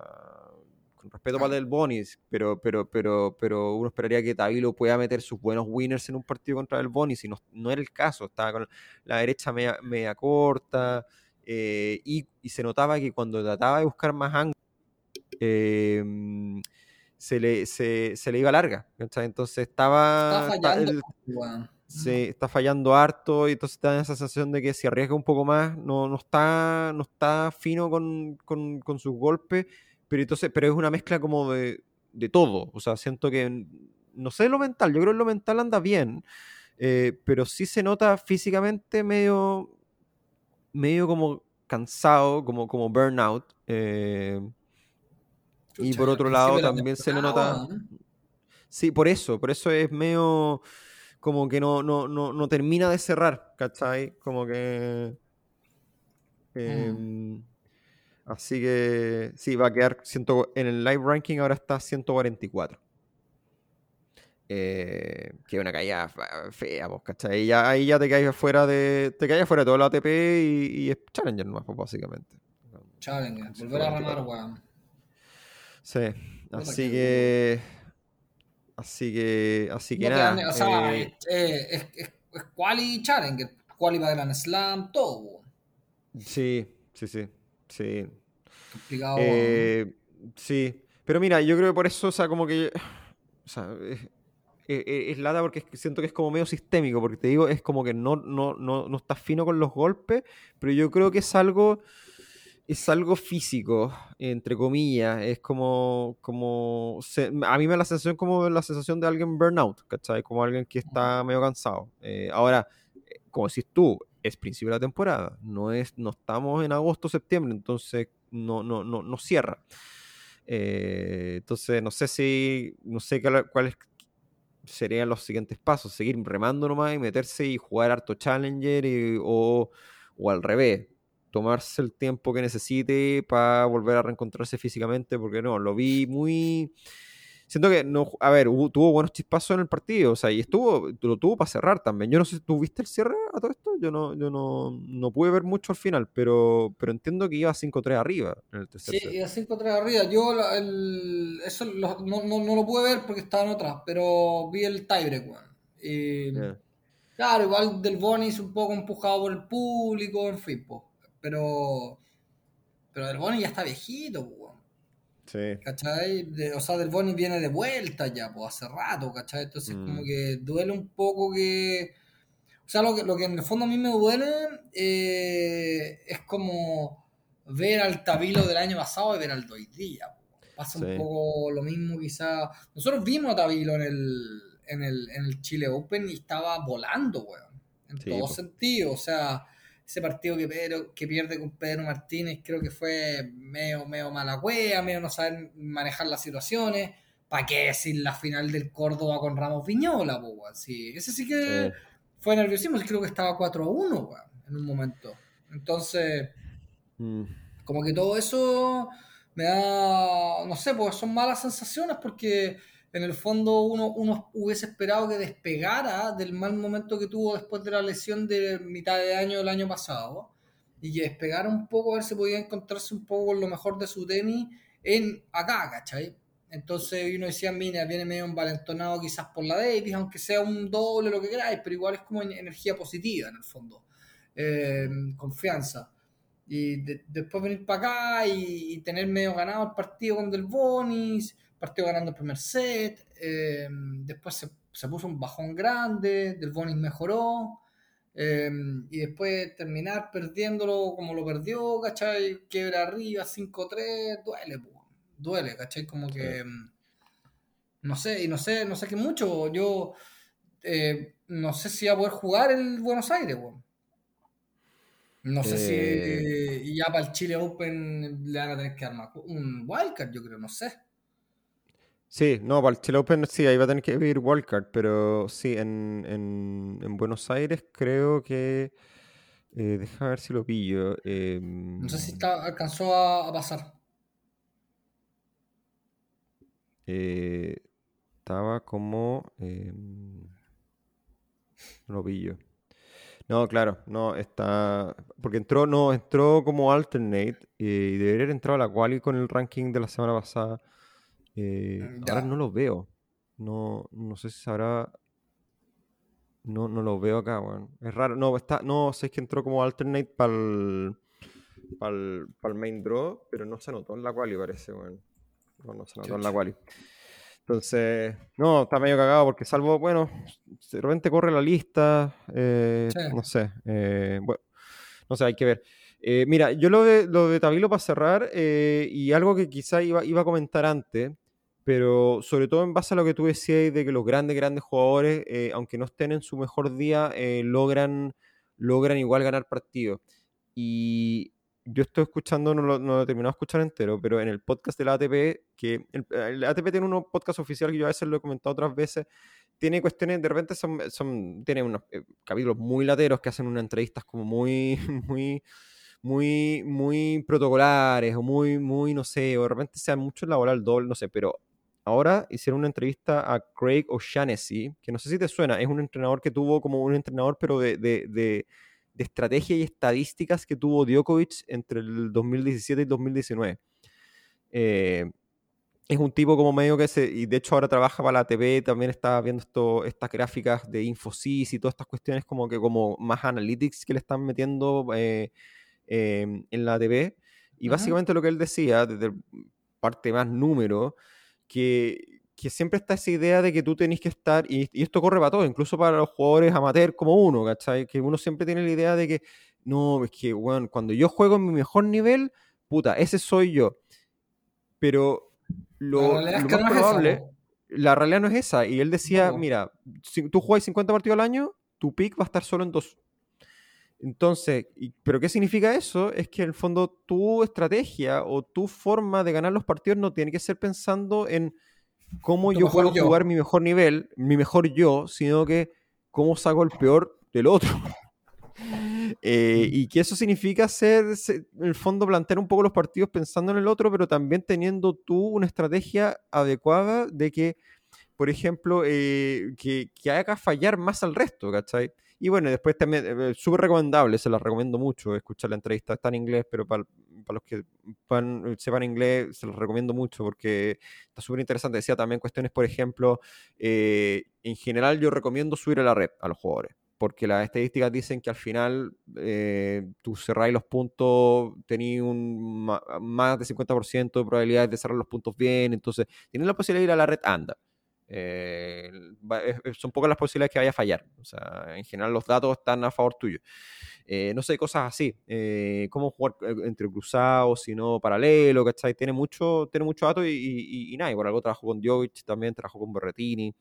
con respeto para el Bonis, pero, pero, pero, pero uno esperaría que Tabilo pueda meter sus buenos winners en un partido contra el Bonis, y no, no era el caso, estaba con la derecha media, corta, eh, y, se notaba que cuando trataba de buscar más ángulos, em, se, le, se, le iba larga, entonces estaba... Está fallando, está fallando harto y entonces da esa sensación de que si arriesga un poco más no, no, está, no está fino con, con, con sus golpes pero entonces, pero es una mezcla como de, de todo. O sea, siento que, no sé lo mental, yo creo que lo mental anda bien, eh, pero sí se nota físicamente medio, medio como cansado, como, como burnout. Eh, y por otro lado también se le nota... Sí, por eso, por eso es medio como que no, no, no, no termina de cerrar, ¿cachai? Como que... Mm. Así que sí, va a quedar ciento, en el live ranking ahora está 144. Eh, que es una caída fea, vos, ¿cachai? Ya, ahí ya te caes fuera de. Te caes fuera de todo el ATP y, es Challenger nomás, pues, básicamente. Challenger, volver a remar, weón. Sí, así que. Así que. Así que nada. o sea, eh, es, es, es, quali Challenger, quali para Grand Slam, todo, weón. Sí, sí, sí. Sí, Complicado. Eh, sí, pero mira, yo creo que por eso, o sea, como que. O sea, es, lata porque siento que es como medio sistémico, porque te digo, es como que no, no, no, no está fino con los golpes, pero yo creo que es algo es algo físico, entre comillas, es como, como a mí me da la sensación como la sensación de alguien burnout, ¿cachai? Como alguien que está medio cansado. Eh, ahora, como decís tú, es principio de la temporada, no, es, no estamos en agosto, septiembre, entonces no, no, no, no cierra. Eh, entonces, no sé si, no sé cuáles serían los siguientes pasos, seguir remando nomás y meterse y jugar harto Challenger o, o al revés, tomarse el tiempo que necesite para volver a reencontrarse físicamente, porque no, lo vi muy siento que no, a ver, tuvo buenos chispazos en el partido, o sea, y estuvo, lo tuvo para cerrar también. Yo no sé, ¿tú viste el cierre a todo esto? Yo no, yo no, no pude ver mucho al final, pero, pero entiendo que iba 5-3 arriba en el tercer Sí, iba 5-3 arriba. Yo el, eso no, no, no, lo pude ver porque estaba en otras, pero vi el tiebreak, weón. Claro, igual Del Bonis un poco empujado por el público, en fin, pero pero Del Bonis ya está viejito, weón. ¿Cachai? o sea, Del Boni viene de vuelta ya, pues hace rato, ¿cachai? Entonces, como mm. que duele un poco que. O sea, lo que, lo que en el fondo a mí me duele eh, es como ver al Tabilo del año pasado y ver al hoy día. Pasa un poco lo mismo, quizá. Nosotros vimos a Tabilo en el, en el, en el Chile Open y estaba volando, weón. En todo sentido. O sea, ese partido que, Pedro, que pierde con Pedro Martínez creo que fue medio, medio mala cueva, medio no saber manejar las situaciones. ¿Para qué decir la final del Córdoba con Ramos Viñola, Sí, ese sí que fue nerviosismo, creo que estaba 4 a 1, en un momento. Entonces, mm. como que todo eso me da, no sé, pues son malas sensaciones porque en el fondo uno, uno hubiese esperado que despegara del mal momento que tuvo después de la lesión de mitad de año del año pasado y que despegara un poco a ver si podía encontrarse un poco con lo mejor de su tenis en acá, ¿cachai? Entonces uno decía, mira, viene medio envalentonado quizás por la Davis, aunque sea un doble, lo que queráis, pero igual es como energía positiva en el fondo, eh, confianza. Y después venir para acá y, tener medio ganado el partido con Del Bonis, partido ganando el primer set, eh, después se, se, puso un bajón grande, Del Bonis mejoró, eh, y después terminar perdiéndolo como lo perdió, ¿cachai? Quiebra arriba, 5-3, duele, duele, ¿cachai? Como que, mm, no sé, y no sé, no sé qué mucho, yo eh, no sé si va a poder jugar el Buenos Aires, No sé si eh. ya para el Chile Open le van a tener que armar un wildcard, yo creo, no sé. Sí, no, para el Chile Open sí, ahí va a tener que vivir wildcard, pero sí, en, en, Buenos Aires creo que... Eh, deja ver si lo pillo. no sé si em, está, alcanzó a, pasar. Eh, estaba como... Em, no lo pillo. No, claro, no, está. Porque entró, no, entró como alternate eh, y debería haber entrado a la quali con el ranking de la semana pasada. Eh, mm, ahora no lo veo. No, no sé si sabrá. No, no lo veo acá, Es raro. No, está, no, sé que entró como alternate para el, para main draw, pero no se anotó en la quali, parece, No, no se anotó en la quali. Entonces, no, está medio cagado porque salvo, bueno, de repente corre la lista, eh, no sé, eh, bueno, no sé, hay que ver. Mira, yo lo de, lo de Tabilo para cerrar, y algo que quizá iba, iba a comentar antes, pero sobre todo en base a lo que tú decías de que los grandes, grandes jugadores, eh, aunque no estén en su mejor día, eh, logran, logran igual ganar partidos. Y yo estoy escuchando, no lo, no he terminado de escuchar entero, pero en el podcast de la ATP, que el, ATP tiene un podcast oficial que yo a veces lo he comentado otras veces, tiene cuestiones, de repente son, son unos eh, capítulos muy lateros que hacen unas entrevistas como muy, [LAUGHS] muy, muy, muy protocolares o muy, muy, no sé, o de repente sea mucho laboral doble, no sé, pero ahora hicieron una entrevista a Craig O'Shaughnessy, que no sé si te suena, es un entrenador que tuvo como un entrenador, pero de, de, de, estrategia y estadísticas que tuvo Djokovic entre el 2017 y 2019. Eh, es un tipo como medio que se, y de hecho ahora trabaja para la TV, también está viendo esto, estas gráficas de Infosys y todas estas cuestiones como que como más analytics que le están metiendo eh, eh, en la TV. Y básicamente lo que él decía, desde parte más número, que, siempre está esa idea de que tú tenés que estar, y, esto corre para todo, incluso para los jugadores amateur como uno, ¿cachai? Que uno siempre tiene la idea de que, no, es que, bueno, cuando yo juego en mi mejor nivel, puta, ese soy yo. Pero lo, más probable, la realidad no es esa. Y él decía, mira, si tú juegas 50 partidos al año, tu pick va a estar solo en dos. Entonces, ¿pero qué significa eso? Es que en el fondo tu estrategia o tu forma de ganar los partidos no tiene que ser pensando en cómo yo puedo jugar mi mejor nivel, mi mejor yo, sino que cómo saco el peor del otro. [LAUGHS] Eh, y que eso significa ser, en el fondo, plantear un poco los partidos pensando en el otro, pero también teniendo tú una estrategia adecuada de que, por ejemplo, eh, que, que haga fallar más al resto, ¿cachai? Y bueno, después también, eh, súper recomendable, se las recomiendo mucho escuchar la entrevista, está en inglés, pero para, los que sepan inglés, se los recomiendo mucho porque está súper interesante. Decía también cuestiones, por ejemplo, eh, en general yo recomiendo subir a la red a los jugadores porque las estadísticas dicen que al final eh, tú cerráis los puntos, tenéis un más de 50% de probabilidades de cerrar los puntos bien, entonces tienes la posibilidad de ir a la red, anda. Eh, son pocas las posibilidades que vaya a fallar. O sea, en general los datos están a favor tuyo. Eh, no sé, cosas así. Eh, cómo jugar entre cruzados, si no paralelo, ¿cachai? Tiene mucho, tiene mucho dato y, y, nada. Y por algo trabajo con Djokovic también, trabajo con Berretini.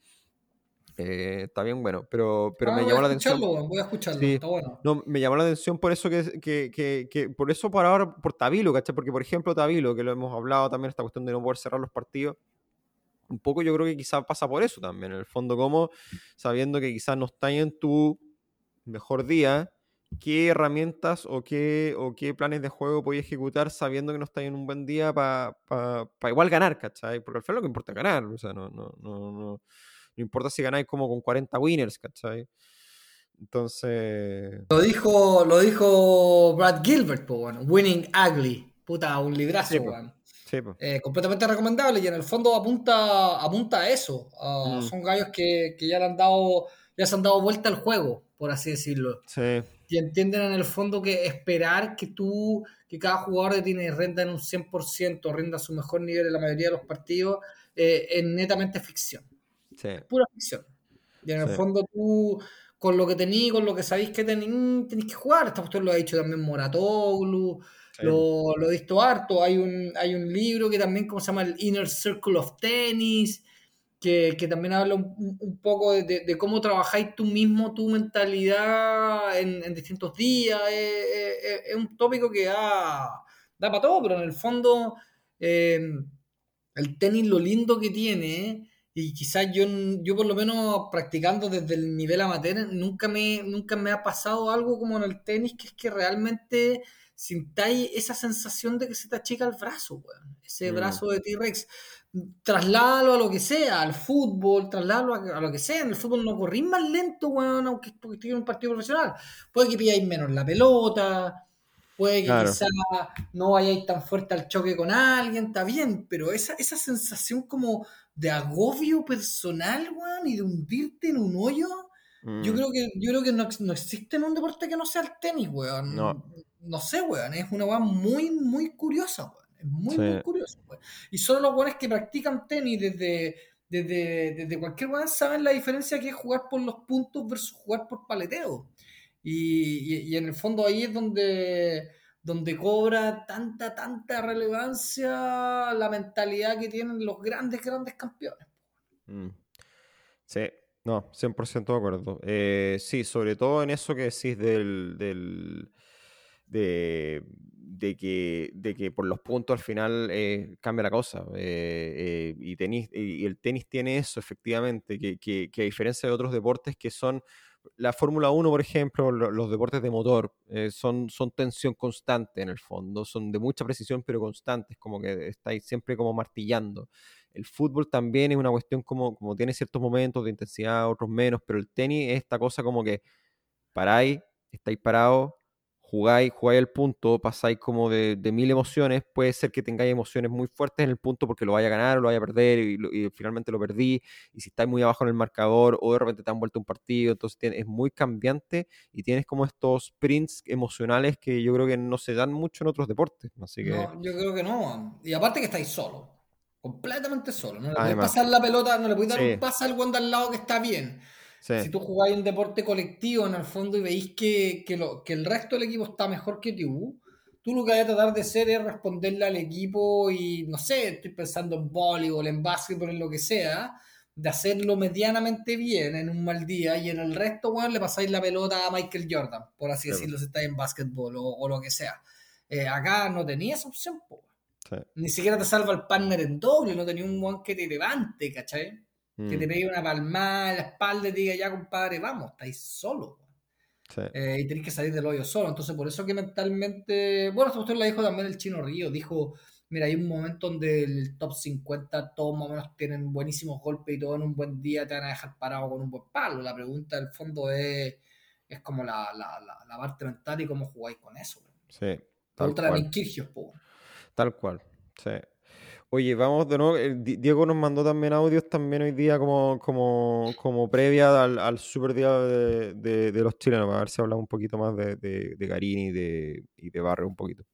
está bien bueno, pero, pero me ah, llamó la atención. Voy a escucharlo, está bueno. No, me llamó la atención por eso que, que, que, que, por eso por ahora, por Tabilo, ¿cachai? Porque por ejemplo Tabilo, que lo hemos hablado también, esta cuestión de no poder cerrar los partidos, un poco yo creo que quizás pasa por eso también, en el fondo como sabiendo que quizás no estás en tu mejor día qué herramientas o qué, o qué planes de juego podéis ejecutar sabiendo que no estáis en un buen día para igual ganar, ¿cachai? Porque al final lo que importa es ganar, o sea, no, no, no, no, importa si ganáis como con 40 winners, ¿cachai? Entonces... Lo dijo, lo dijo Brad Gilbert, po, bueno, Winning Ugly, puta, un librazo, sí, eh, completamente recomendable y en el fondo apunta, apunta a eso. Mm. Son gallos que, que ya le han dado ya se han dado vuelta al juego, por así decirlo. Sí. Y entienden en el fondo que esperar que tú, que cada jugador tiene renta en un 100%, renda a su mejor nivel en la mayoría de los partidos, eh, es netamente ficción. Sí. Pura ficción. Y en el fondo tú, con lo que tenéis, con lo que sabéis que tenéis, tenéis que jugar. Esta cuestión lo ha dicho también Moratoglu, lo, lo, he visto harto. Hay un, hay un libro que también, ¿cómo se llama? El Inner Circle of Tennis que, que también habla un, poco de, de, cómo trabajáis tú mismo tu mentalidad en, distintos días. Es, un tópico que da, da para todo, pero en el fondo eh, el tenis lo lindo que tiene, y quizás yo, yo por lo menos practicando desde el nivel amateur, nunca me, nunca me ha pasado algo como en el tenis, que es que realmente sintáis esa sensación de que se te achica el brazo, ese mm. brazo de T-Rex trasládalo a lo que sea, al fútbol, trasládalo a, lo que sea. En el fútbol no corrís más lento, weón, aunque, esté en un partido profesional. Puede que pilláis menos la pelota, puede que quizá no vayáis tan fuerte al choque con alguien, está bien, pero esa, esa sensación como de agobio personal, weón, y de hundirte en un hoyo, yo mm. creo que, yo creo que no, no, existe en un deporte que no sea el tenis, weón. No. No sé, weón, es una weón muy, muy curiosa, weón. Es muy, muy curioso. Pues. Y solo los buenos que practican tenis desde, desde, desde cualquier lugar saben la diferencia que es jugar por los puntos versus jugar por paleteo. Y, y, en el fondo ahí es donde, donde cobra tanta, tanta relevancia la mentalidad que tienen los grandes, grandes campeones. Mm. Sí, no, 100% de acuerdo. Eh, sí, sobre todo en eso que decís del, del de, de que, de que por los puntos al final eh, cambia la cosa. Eh, eh, y, tenis, y el tenis tiene eso, efectivamente, que, que, a diferencia de otros deportes que son la Fórmula 1, por ejemplo, los deportes de motor, son, son tensión constante en el fondo, son de mucha precisión pero constantes, como que estáis siempre como martillando. El fútbol también es una cuestión como, como tiene ciertos momentos de intensidad, otros menos, pero el tenis es esta cosa como que paráis, estáis parados, jugáis, jugáis el punto, pasáis como de, mil emociones, puede ser que tengáis emociones muy fuertes en el punto porque lo vaya a ganar o lo vaya a perder y, finalmente lo perdí, y si estáis muy abajo en el marcador o de repente te han vuelto un partido, entonces es muy cambiante y tienes como estos sprints emocionales que yo creo que no se dan mucho en otros deportes. No, yo creo que no, y aparte que estáis solo, completamente solo, no le podéis pasar la pelota, no le podéis dar un pase al guante al lado que está bien. Si tú jugáis un deporte colectivo en el fondo y veis que, que, lo, que el resto del equipo está mejor que tú, tú lo que vas a tratar de hacer es responderle al equipo y, no sé, estoy pensando en voleibol, en básquetbol, en lo que sea, de hacerlo medianamente bien en un mal día y en el resto, bueno, le pasáis la pelota a Michael Jordan, por así decirlo, si estáis en básquetbol o, lo que sea. Eh, acá no tenía esa opción, Ni siquiera te salva el partner en doble, no tenía un one que te levante, ¿cachai? Que te mm. pegue una palmada en la espalda y te diga, ya compadre, vamos, estáis solo. Eh, y tenéis que salir del hoyo solo. Entonces, por eso que mentalmente. Bueno, usted la dijo también el Chino Río. Dijo: Mira, hay un momento donde el top 50 todos más o menos tienen buenísimos golpes y todos en un buen día te van a dejar parado con un buen palo. La pregunta del fondo es, es como la, la, la, parte mental y cómo jugáis con eso. Sí. Tal cual. Tal cual. Sí. Oye, vamos de nuevo. Diego nos mandó también audios también hoy día como, como, como previa al, al super día de, de, los chilenos, para ver si hablamos un poquito más de, de, de Garini y de, y de Barrio un poquito.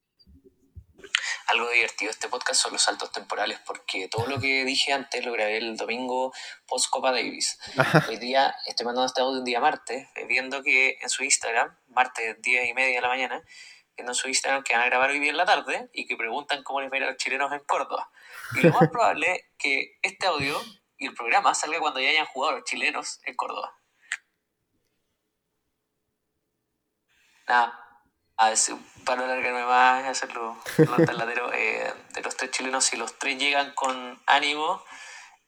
Algo divertido este podcast son los saltos temporales, porque todo lo que dije antes lo grabé el domingo post Copa Davis. [LAUGHS] Hoy día estoy mandando este audio un día martes, viendo que en su Instagram, martes 10 y media de la mañana, en su Instagram que van a grabar hoy día en la tarde y que preguntan cómo les va a ir a los chilenos en Córdoba. Y lo más probable es que este audio y el programa salga cuando ya hayan jugado los chilenos en Córdoba. Nada, a ver, para no alargarme más, hacerlo ladero, eh, de los tres chilenos, si los tres llegan con ánimo,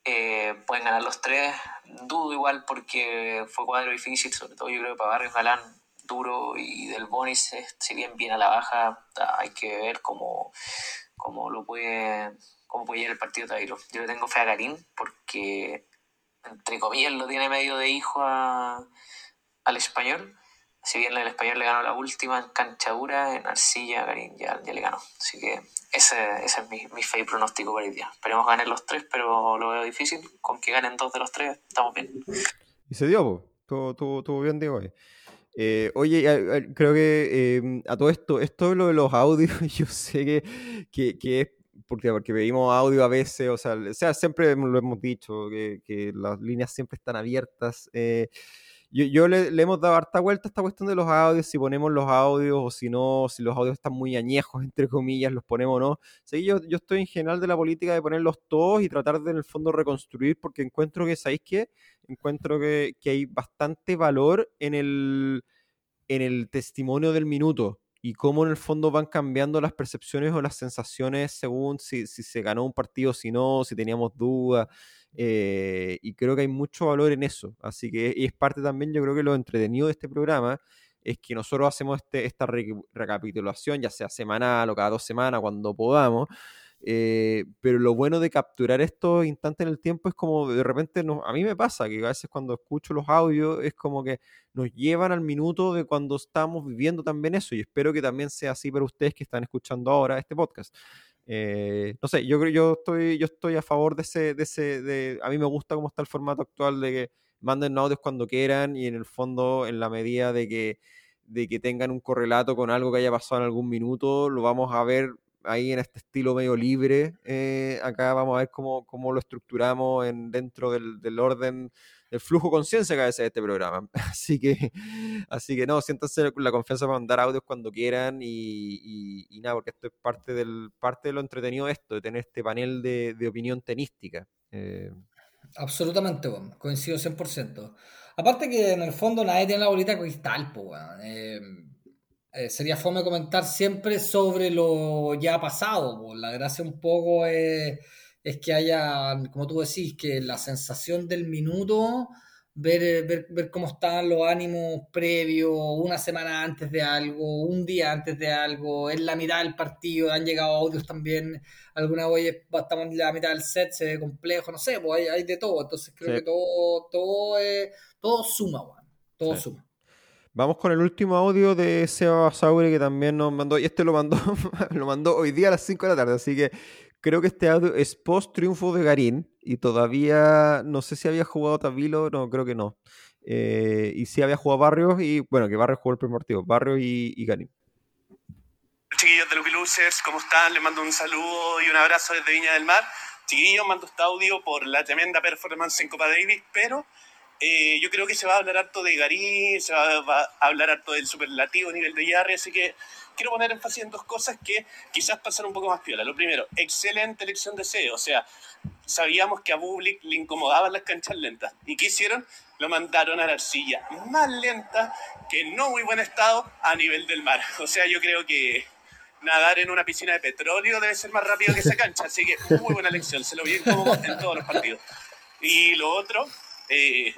eh, pueden ganar los tres. Dudo igual porque fue cuadro difícil, sobre todo yo creo que para Barrios Galán duro y del Bonis, si bien viene a la baja, hay que ver cómo, cómo lo puede, cómo puede llegar el partido Tairo. Yo le tengo fe a Garín porque, entre comillas, lo tiene medio de hijo a, al español. Si bien el español le ganó la última en canchadura, en Arcilla, Garín ya, ya le ganó. Así que ese, ese es mi, mi fe y pronóstico para el día. Esperemos ganar los tres, pero lo veo difícil. Con que ganen dos de los tres, estamos bien. Y se dio, todo, todo, bien, Diego. Eh, oye, creo que em, a todo esto, esto lo de los audios, [LAUGHS] yo sé que, que, que es porque, porque pedimos audio a veces, o sea, o sea siempre lo hemos dicho, que, que las líneas siempre están abiertas. Eh, yo, yo le, hemos dado harta vuelta a esta cuestión de los audios, si ponemos los audios o si no, si los audios están muy añejos, [LAUGHS] entre comillas, los ponemos o no. Sí, yo, yo estoy en general de la política de ponerlos todos y tratar de en el fondo reconstruir, porque encuentro que, ¿sabéis qué? Encuentro que, hay bastante valor en el, en el testimonio del minuto y cómo en el fondo van cambiando las percepciones o las sensaciones según si, se ganó un partido, si no, si teníamos dudas. Eh, y creo que hay mucho valor en eso. Así que es parte también, yo creo que lo entretenido de este programa es que nosotros hacemos este, esta recapitulación, ya sea semanal o cada dos semanas, cuando podamos. Eh, pero lo bueno de capturar estos instantes en el tiempo es como de repente a mí me pasa que a veces cuando escucho los audios es como que nos llevan al minuto de cuando estamos viviendo también eso y espero que también sea así para ustedes que están escuchando ahora este podcast. Eh, no sé, yo creo yo estoy, yo estoy a favor de ese, de ese, de, a mí me gusta cómo está el formato actual de que manden audios cuando quieran y en el fondo, en la medida de que, de que tengan un correlato con algo que haya pasado en algún minuto, lo vamos a ver ahí en este estilo medio libre. Eh, acá vamos a ver cómo, cómo lo estructuramos en, dentro del, del orden el flujo conciencia que a veces este programa. [LAUGHS] Así que, así que no, siéntanse la confianza para mandar audios cuando quieran y, y, nada, porque esto es parte, del, parte de lo entretenido de esto, de tener este panel de, de opinión tenística. Eh. Absolutamente, bueno, coincido 100%. Aparte que en el fondo nadie tiene la bolita cristal, pues, eh, eh, sería fome comentar siempre sobre lo ya pasado. La gracia un poco es es que haya, como tú decís, que la sensación del minuto, ver, ver, ver cómo están los ánimos previos, una semana antes de algo, un día antes de algo, en la mitad del partido, han llegado audios también, alguna vez estamos en la mitad del set, se ve complejo, no sé, pues hay, de todo, entonces creo que todo, todo, todo suma, todo suma. Vamos con el último audio de Seba Saure que también nos mandó, y este lo mandó, [LAUGHS] lo mandó hoy día a las 5 de la tarde, así que creo que este audio es post triunfo de Garín y todavía no sé si había jugado Tabilo, no, creo que no. Eh, y si había jugado Barrios y bueno, que Barrios jugó el primer partido, Barrios y, y Garín. Chiquillos de Lucky Losers, ¿cómo están? Les mando un saludo y un abrazo desde Viña del Mar. Chiquillos, mando este audio por la tremenda performance en Copa Davis, pero eh, yo creo que se va a hablar harto de Garín, se va, a hablar harto del superlativo nivel de Yarri, así que quiero poner énfasis en dos cosas que quizás pasan un poco más piola. Lo primero, excelente elección de sede. O sea, sabíamos que a Bublik le incomodaban las canchas lentas. ¿Y qué hicieron? Lo mandaron a la arcilla más lenta, que no muy buen estado, a nivel del mar. [LAUGHS] O sea, yo creo que nadar en una piscina de petróleo debe ser más rápido que esa cancha. Así que muy buena elección. Se lo vi en todos los partidos. Y lo otro, eh,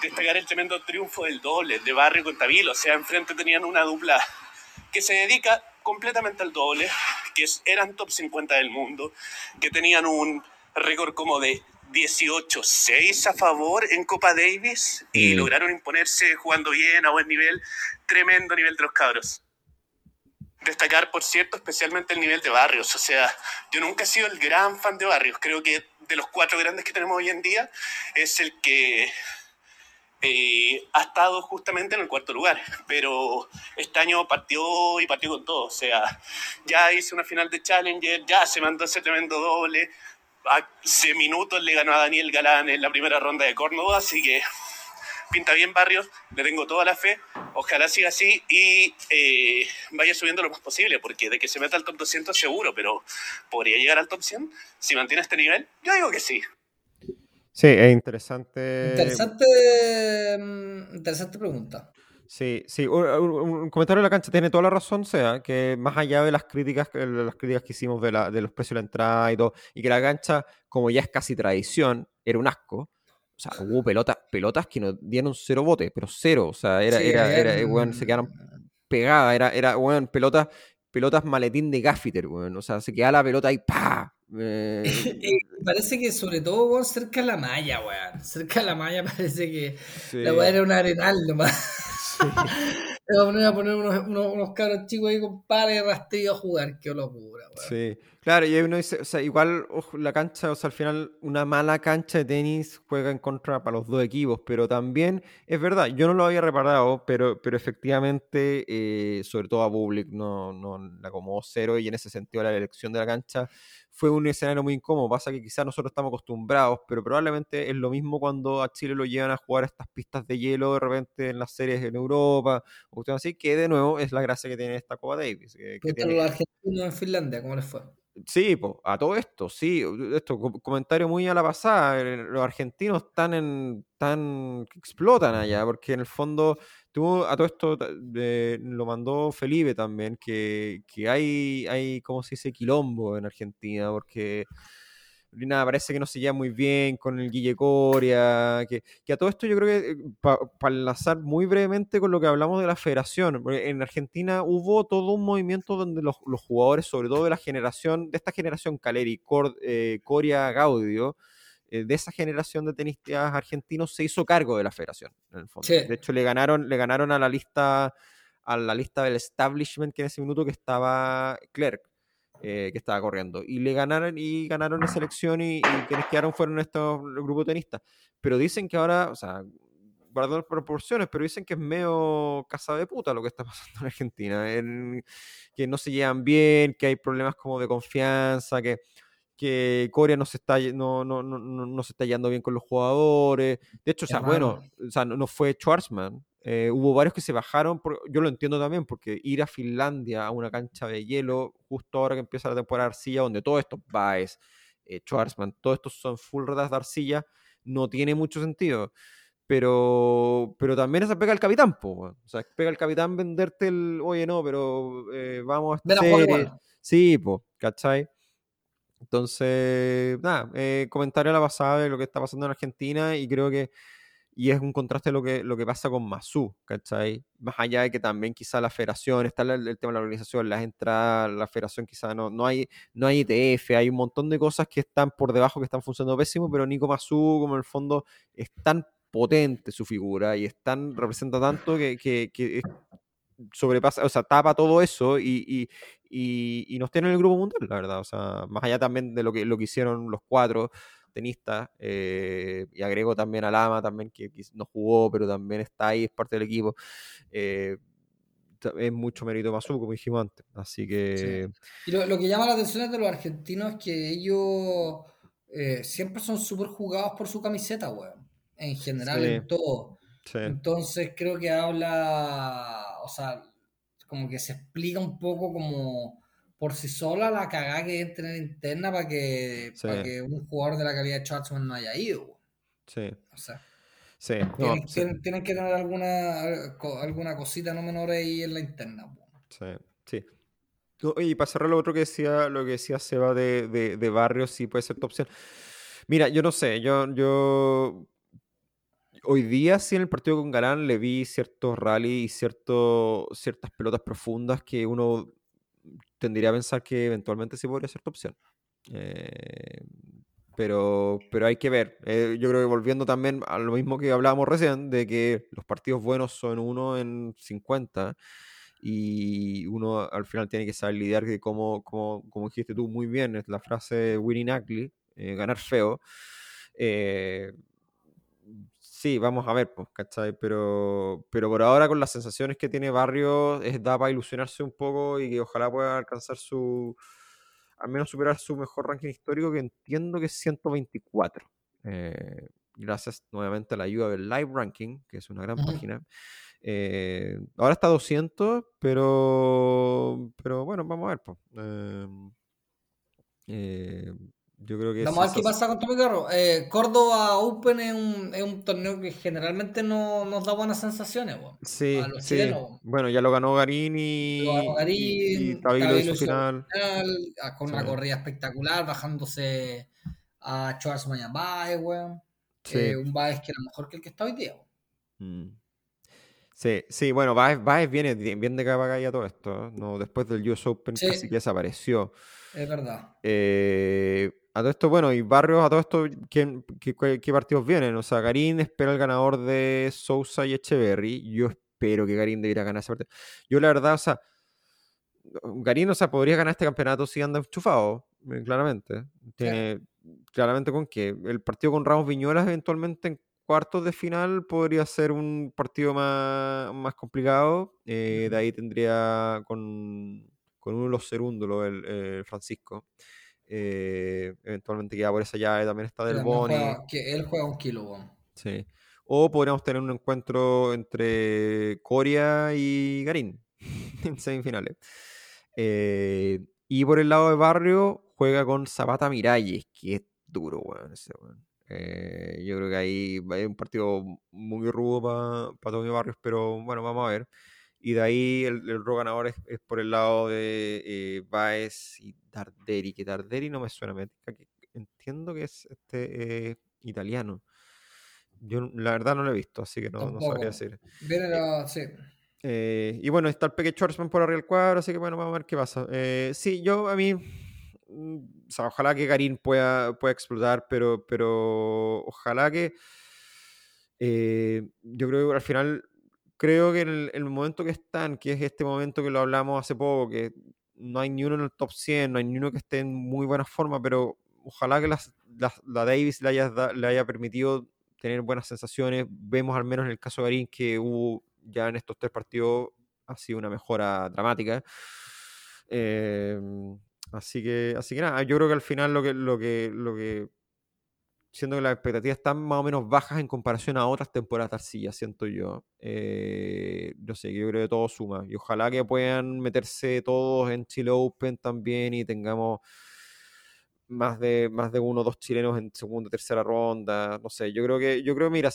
destacar el tremendo triunfo del doble de Barrio con Tabilo. O sea, enfrente tenían una dupla que se dedica completamente al doble, que eran top 50 del mundo, que tenían un récord como de 18-6 a favor en Copa Davis y mm. lograron imponerse jugando bien, a buen nivel, tremendo nivel de los cabros. Destacar, por cierto, especialmente el nivel de Barrios. O sea, yo nunca he sido el gran fan de Barrios. Creo que de los cuatro grandes que tenemos hoy en día es el que eh, ha estado justamente en el cuarto lugar, pero este año partió y partió con todo. O sea, ya hice una final de Challenger, ya se mandó ese tremendo doble. Hace minutos le ganó a Daniel Galán en la primera ronda de Córdoba, así que pinta bien Barrios, le tengo toda la fe. Ojalá siga así y eh, vaya subiendo lo más posible, porque de que se meta al top 200 seguro, pero ¿podría llegar al top 100 si mantiene este nivel? Yo digo que sí. Sí, es interesante. Interesante, mm, interesante pregunta. Sí, sí, un, comentario de la cancha tiene toda la razón, sea, que más allá de las críticas, las críticas que hicimos de, la, de los precios de la entrada y todo, y que la cancha, como ya es casi tradición, era un asco. O sea, hubo pelotas, pelotas que nos dieron cero botes, pero cero. O sea, era, Sí, era, era, habían- eh, weón, se quedaron pegadas. Era, era, weón, pelotas, pelotas maletín de gaffiter, weón. O sea, se queda la pelota ahí, ¡pa! Eh, [LAUGHS] Eh, parece que sobre todo weón, cerca de la malla, weón. Cerca de la malla [LAUGHS] parece que sí. la weá era un arenal nomás. [LAUGHS] Le vamos a poner unos, unos, unos cabros chicos ahí con pares de rastrillo a jugar. Qué locura, weón. Sí, claro, y uno dice, o sea, igual ojo, la cancha, o sea, al final una mala cancha de tenis juega en contra para los dos equipos, pero también es verdad, yo no lo había reparado, pero, pero efectivamente, eh, sobre todo a Public, no, no la acomodó cero y en ese sentido la elección de la cancha fue un escenario muy incómodo. Pasa que quizás nosotros estamos acostumbrados, pero probablemente es lo mismo cuando a Chile lo llevan a jugar a estas pistas de hielo de repente en las series en Europa, o así, que de nuevo es la gracia que tiene esta Copa Davis. que- que tiene- los argentinos en Finlandia, ¿cómo les fue? Sí, po, a todo esto, sí, esto, co- comentario muy a la pasada, eh, los argentinos están en, tan, explotan allá, porque en el fondo, tuvo, a todo esto eh, lo mandó Felipe también, que, que hay, hay, ¿cómo se dice?, quilombo en Argentina, porque nada, parece que no se lleva muy bien con el Guille Coria, que, que a todo esto yo creo que, para enlazar muy brevemente con lo que hablamos de la federación, porque en Argentina hubo todo un movimiento donde los, los jugadores, sobre todo de la generación, de esta generación Caleri, eh, Coria, Gaudio, eh, de esa generación de tenistas argentinos se hizo cargo de la federación, en el fondo. Sí. De hecho, le ganaron, le ganaron a la lista a la lista del establishment que en ese minuto que estaba Clerc, eh, que estaba corriendo. Y le ganaron y ganaron esa elección y, y quienes quedaron fueron estos grupos tenistas. Pero dicen que ahora, o sea, guardando las proporciones, pero dicen que es medio casa de puta lo que está [LAUGHS] pasando en Argentina. en- que no se llevan bien, que hay problemas como de confianza, que que Corea no se está no, no, no, no, se está yendo bien con los jugadores. De hecho, o sea, bueno, o sea, no, fue Schwarzman. eh, hubo varios que se bajaron, por- yo lo entiendo también, porque ir a Finlandia a una cancha de hielo, justo ahora que empieza la temporada de arcilla, donde todo esto, Baez, eh, Schwarzman, todos estos son full retas de arcilla, no tiene mucho sentido. Pero, pero también esa pega el capitán, po. O sea, pega el capitán venderte el, oye, no, pero eh, vamos a Ven a esta jugar serie". igual. Sí, pues, ¿cachai? Entonces, nada, eh, comentario a la pasada de lo que está pasando en Argentina y creo que, y es un contraste lo que, lo que pasa con Mazú, ¿cachai? Más allá de que también quizá la federación, está el, tema de la organización, las entradas, la federación quizá no, no hay, no hay ETF, hay un montón de cosas que están por debajo que están funcionando pésimo, pero Nico Mazú, como en el fondo, es tan potente su figura y es representa tanto que, que, que sobrepasa, o sea, tapa todo eso y, y, y, y nos tiene en el grupo mundial, la verdad. O sea, más allá también de lo que, lo que hicieron los cuatro tenistas, eh, y agrego también a Lama también, que, que no jugó, pero también está ahí, es parte del equipo. eh, es mucho mérito Mazú, como dijimos antes. Así que. Y lo, lo que llama la atención de los argentinos es que ellos eh, siempre son súper jugados por su camiseta, weón. En general, Sí. en todo. sí. Entonces creo que habla, o sea, como que se explica un poco como por sí sola la cagada que deben tener interna para que, Sí. para que un jugador de la calidad de Schwarzman no haya ido. Sí, O sea, sí, no, tienen, sí, tienen- tienen que tener alguna, alguna cosita no menor ahí en la interna. sí, sí. Y para cerrar lo otro que decía, lo que decía Seba de, de, de Barrios, sí puede ser tu opción. Mira, yo no sé, yo, yo hoy día sí en el partido con Galán le vi ciertos rally y cierto, ciertas pelotas profundas que uno tendría a pensar que eventualmente sí podría ser tu opción. Eh, pero, pero hay que ver. Eh, yo creo que volviendo también a lo mismo que hablábamos recién, de que los partidos buenos son uno en 50 y uno al final tiene que saber lidiar que como, como, como dijiste tú muy bien, es la frase de Winnie Ugly, eh, ganar feo. Eh, sí, vamos a ver, pues, ¿cachai? Pero, pero por ahora con las sensaciones que tiene Barrio, es da para ilusionarse un poco y que ojalá pueda alcanzar su, al menos superar su mejor ranking histórico, que entiendo que es 124. Eh, gracias nuevamente a la ayuda del Live Ranking, que es una gran página. Eh, ahora está a 200, pero, pero bueno, vamos a ver. pues. Eh, eh, yo creo que Vamos a ver qué pasa con Tommy Carro. Eh, Córdoba Open es un, es un torneo que generalmente no nos da buenas sensaciones, weón. Sí, a los sí. chilenos. Bueno, ya lo ganó Garín y, Lo ganó y- Garín, y Tabilo Tabilo hizo final. final, con una corrida espectacular, bajándose a y a Baez, weón. Sí. eh, un Baez que era mejor que el que está hoy día. Mm. Sí, sí, bueno, Baez, Baez viene bien de capa caída todo esto. ¿eh? No, después del US Open Sí. casi que desapareció. Es verdad. Eh, a todo esto, bueno, y Barrios, a todo esto, ¿quién- qué, qué- qué partidos vienen? O sea, Garín espera el ganador de Sousa y Echeverry. Yo espero que Garín debiera ganar ese partido. Yo, la verdad, o sea, Garín, o sea, podría ganar este campeonato si anda enchufado, eh, claramente. Tiene claramente con que el partido con Ramos Viñuelas eventualmente en cuartos de final podría ser un partido más, más complicado. Eh, de ahí tendría con, con uno de los serúndulos, el, el Francisco. Eh, eventualmente queda por esa llave, también está Del Boni. juega- que él juega un kilo, weón. Sí. O podríamos tener un encuentro entre Coria y Garín [LAUGHS] en semifinales. Eh, y por el lado de Barrio juega con Zapata Miralles, que es duro, weón. weón. Eh, yo creo que ahí ser un partido muy rudo para Tommy Barrios, pero bueno, vamos a ver. Y de ahí el, el rol ganador es, es por el lado de eh, Baez y Darderi, que Darderi no me suena, me que entiendo que es este eh, italiano. Yo la verdad no lo he visto, así que no, no sabría decir. Viene la. Sí. Eh, y bueno, está el Peque Schwarzman por arriba del cuadro, así que bueno, vamos a ver qué pasa. Eh, sí, yo a mí, mm, o sea, ojalá que Garín pueda, pueda explotar, pero, pero ojalá que, eh, yo creo que al final, creo que en el, momento que están, que es este momento que lo hablamos hace poco, que no hay ni uno en el top 100, no hay ni uno que esté en muy buena forma, pero ojalá que las, las- la Davis le haya, permitido tener buenas sensaciones. Vemos al menos en el caso de Garín que hubo ya en estos tres partidos ha sido una mejora dramática. Eh, así que, así que nada, yo creo que al final lo que, lo que, lo que siendo que las expectativas están más o menos bajas en comparación a otras temporadas de Arcilla, siento yo. Eh, no sé, yo creo que todo suma. Y ojalá que puedan meterse todos en Chile Open también y tengamos más de, más de uno o dos chilenos en segunda, tercera ronda. No sé, yo creo que, yo creo, mira,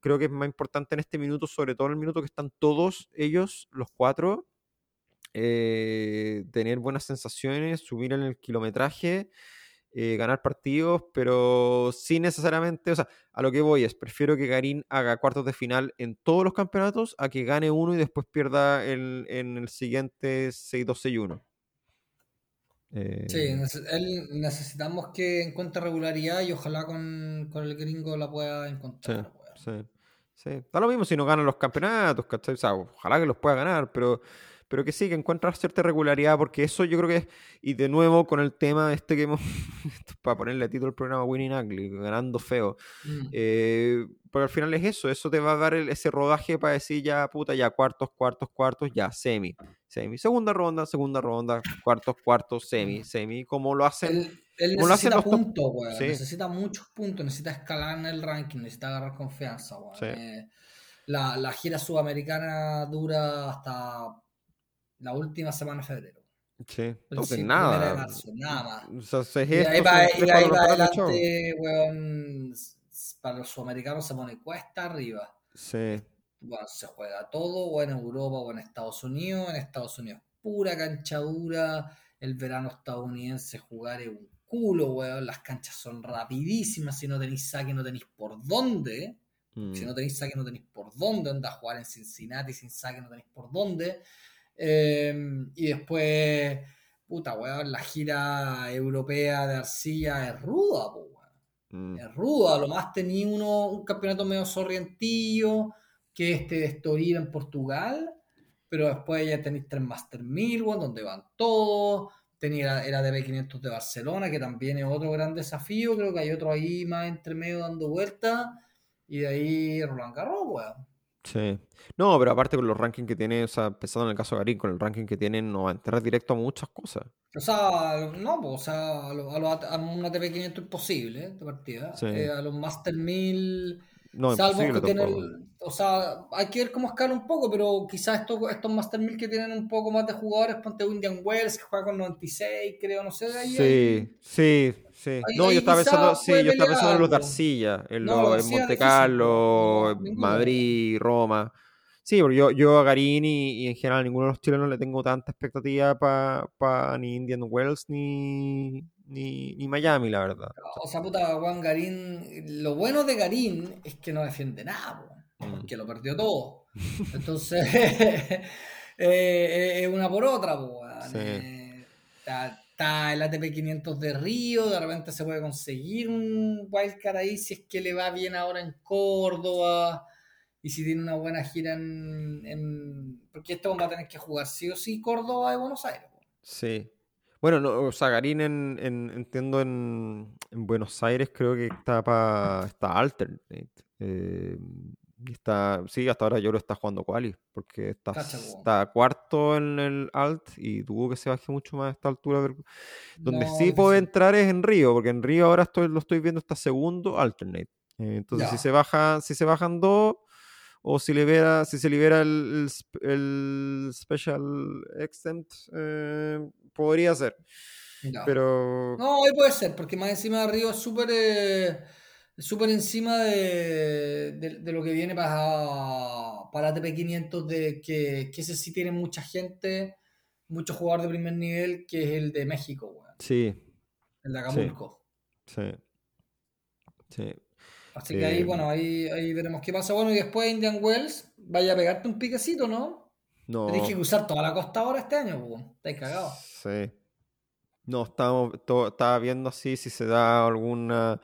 creo que es más importante en este minuto, sobre todo en el minuto que están todos ellos, los cuatro, eh, tener buenas sensaciones, subir en el kilometraje, eh, ganar partidos, pero sin necesariamente, o sea, a lo que voy es, prefiero que Garín haga cuartos de final en todos los campeonatos a que gane uno y después pierda el- en el siguiente 6-2-6-1. Eh, Sí, nece- él necesitamos que encuentre regularidad y ojalá con, con el gringo la pueda Sí, encontrar. sí, sí. Da lo mismo si no ganan los campeonatos, ¿cachai? O sea, ojalá que los pueda ganar, pero, pero que sí, que encuentra cierta regularidad, porque eso yo creo que es, y de nuevo con el tema este que hemos, [LAUGHS] para ponerle título al programa Winning Ugly, ganando feo, Mm. eh, porque al final es eso, eso te va a dar el- ese rodaje para decir ya, puta, ya cuartos, cuartos, cuartos, ya, semi, semi, segunda ronda, segunda ronda, cuartos, cuartos, semi, semi, como lo hacen, Él, él como necesita puntos, weón. Sí. Necesita muchos puntos, necesita escalar en el ranking, necesita agarrar confianza, weón. Sí. Eh, la, la gira sudamericana dura hasta la última semana de febrero. sí, de nada, marzo, nada más. o sea, es Y ahí para, y ahí adelante, weón, para los sudamericanos se pone cuesta arriba. Sí, Bueno, se juega todo, o en Europa o en Estados Unidos. En Estados Unidos, pura canchadura. El verano estadounidense jugar es un culo, weón. Las canchas son rapidísimas. Si no tenéis saque, no tenéis por dónde. mm, Si no tenéis saque, no tenéis por dónde. Anda a jugar en Cincinnati sin saque, no tenéis por dónde. Eh, y después, puta, weón, la gira europea de arcilla es ruda, po, weón. mm, Es rudo, a lo más tenía uno un campeonato medio sorrientillo, que este de Estoril en Portugal, pero después ya tenéis tres Master 1000, weón, donde van todos. Tenía era de B500 de Barcelona, que también es otro gran desafío. Creo que hay otro ahí más entre medio dando vueltas. Y de ahí Roland Garros, weón. Sí. No, pero aparte con los rankings que tiene, o sea, pensando en el caso de Garín, con el ranking que tiene, no entrar directo a muchas cosas. O sea, no, pues, o sea, a, lo- a, los- a una TP500 imposible, ¿eh? de partida. Sí. Eh, a los Master 1000 No, Salvo que tienen, o sea, hay que ver cómo escala un poco, pero quizás estos, estos Master 1000 que tienen un poco más de jugadores, ponte Indian Wells, que juega con 96, creo, no sé, de ahí. Sí, sí, sí. ahí- No, ahí yo estaba pensando, sí, yo estaba pensando en los de Arcilla, en, No, los- en Monte Carlo, no. Madrid, Roma. Sí, porque yo, yo a Garín y, y en general a ninguno de los chilenos le tengo tanta expectativa para ni Indian Wells ni, ni, ni Miami, la verdad. O sea, puta, Juan Garín. Lo bueno de Garín es que no defiende nada, po, Mm. porque lo perdió todo. Entonces, [LAUGHS] eh, es una por otra, po. Sí. Eh, está el ATP 500 de Río, de repente se puede conseguir un wildcard ahí si es que le va bien ahora en Córdoba. Y si tiene una buena gira en. porque esto va a tener que jugar sí o sí Córdoba de Buenos Aires. Sí. Bueno, no, o sea, Garín en, en- entiendo en, en Buenos Aires creo que está para está alternate. eh, está, sí, hasta ahora yo lo está jugando quali, porque está, Cacha, está cuarto en el alt y dudo que se baje mucho más a esta altura. pero- Donde No, sí puede entrar es en Río, porque en Río ahora estoy, lo estoy viendo hasta segundo alternate. Eh, entonces, si se baja, si se bajan dos, o si libera, si se libera el, el el special exempt, eh, podría ser. Ya. Pero No, hoy puede ser, porque más encima de Río es súper eh, súper encima de, de- de lo que viene para, para ATP 500, de que, que ese sí tiene mucha gente, muchos jugadores de primer nivel, que es el de México, weón, sí, el de Acapulco. sí. Sí. Así que ahí, Eh, bueno, ahí, ahí veremos qué pasa. Bueno, y después Indian Wells, vaya a pegarte un piquecito, ¿no? No. Tenéis que cruzar toda la costa ahora este año, weón. Estáis cagados. Sí. No, estábamos, to- estaba viendo así si se da alguna.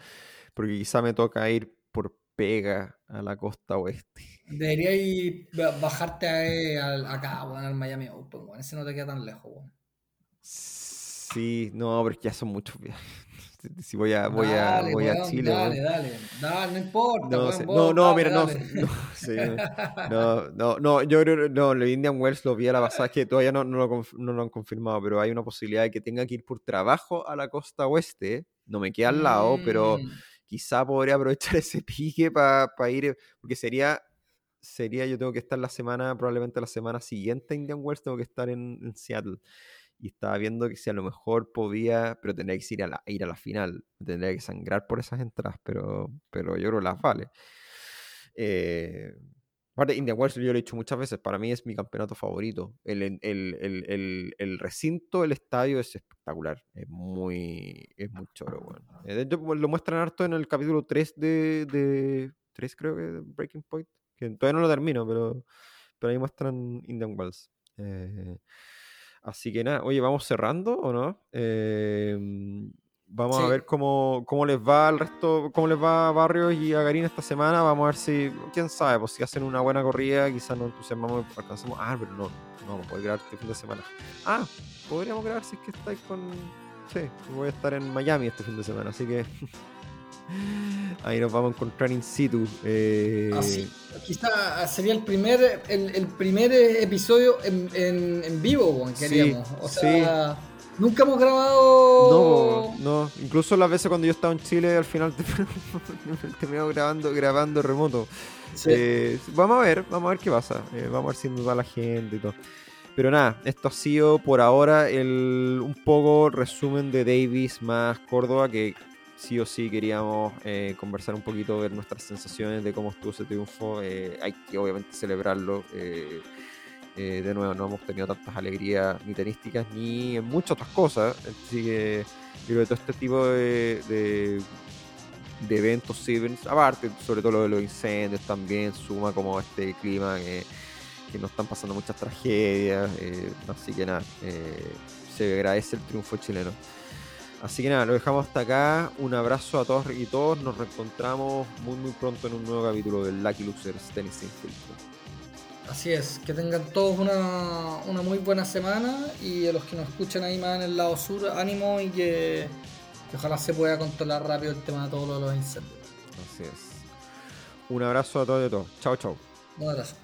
Porque quizá me toca ir por pega a la costa oeste. [LAUGHS] Deberíais ba- bajarte a- al- acá, weón, al Miami Open, weón. Ese no te queda tan lejos, weón. Sí, no, pero ya son muchos viajes. [LAUGHS] Si voy a, voy a, voy a Chile. Dale, weón. dale, dale, no importa, No, weón, sé- vos, no, no, dale, mira, no, dale. no, [LAUGHS] sí, no, no, no, yo creo, no, lo Indian Wells lo vi a la pasada, es que todavía no, no lo, no lo han confirmado, pero hay una posibilidad de que tenga que ir por trabajo a la costa oeste, no me queda al lado, pero Mm, quizá podría aprovechar [LAUGHS] ese pique para ir, porque sería, sería, yo tengo que estar la semana, probablemente la semana siguiente a Indian Wells, tengo que estar en, en Seattle. Y estaba viendo que si a lo mejor podía, pero tendría que ir a la, ir a la final, tendría que sangrar por esas entradas, pero, pero yo creo que las vale. Eh, aparte, Indian Wells, yo lo he dicho muchas veces, para mí es mi campeonato favorito. El, el, el, el- recinto, el estadio es espectacular. Es muy, es muy choro, weón. Eh, de hecho, pues, lo muestran harto en el capítulo 3 de, de 3 creo que Breaking Point, que todavía no lo termino, pero, pero ahí muestran Indian Wells. Eh, así que nada, oye, ¿vamos cerrando o no? Eh, Vamos a Sí. ver cómo, cómo les va al resto, cómo les va a Barrios y a Garín esta semana. Vamos a ver si, quién sabe, pues si hacen una buena corrida, quizás nos entusiasmamos y alcanzamos. Ah, pero no, no vamos a poder grabar este fin de semana. Ah, podríamos grabar si es que estáis con. Sí, voy a estar en Miami este fin de semana, así que. [LAUGHS] Ahí nos vamos a encontrar in situ. eh, Así, quizá sería el primer, el, el primer eh, episodio en, en, en vivo, que Sí, haríamos. O sí. Nunca hemos grabado. No, no, incluso las veces cuando yo estaba en Chile al final [LAUGHS] terminamos grabando, grabando remoto. Sí. Eh, vamos a ver, vamos a ver qué pasa. Eh, vamos a ver si nos da la gente y todo. Pero nada, esto ha sido por ahora el un poco resumen de Davis más Córdoba, que sí o sí queríamos eh, conversar un poquito, ver nuestras sensaciones de cómo estuvo ese triunfo. Hay que obviamente celebrarlo. Eh, de nuevo, no hemos tenido tantas alegrías ni tenísticas ni en muchas otras cosas. Así que creo todo este tipo de, de, eventos sirven, aparte, sobre todo lo de los incendios también, suma como este clima que, que nos están pasando muchas tragedias. eh, así que nada, eh, se agradece el triunfo chileno. Así que nada, lo dejamos hasta acá. Un abrazo a todos y todos. Nos reencontramos muy muy pronto en un nuevo capítulo del Lucky Losers Tennis Sin Filtro. Así es, que tengan todos una, una muy buena semana y a los que nos escuchan ahí más en el lado sur, ánimo y que, que ojalá se pueda controlar rápido el tema de todos los incendios. Así es. Un abrazo a todos y a todos. Chao, chao. Un abrazo.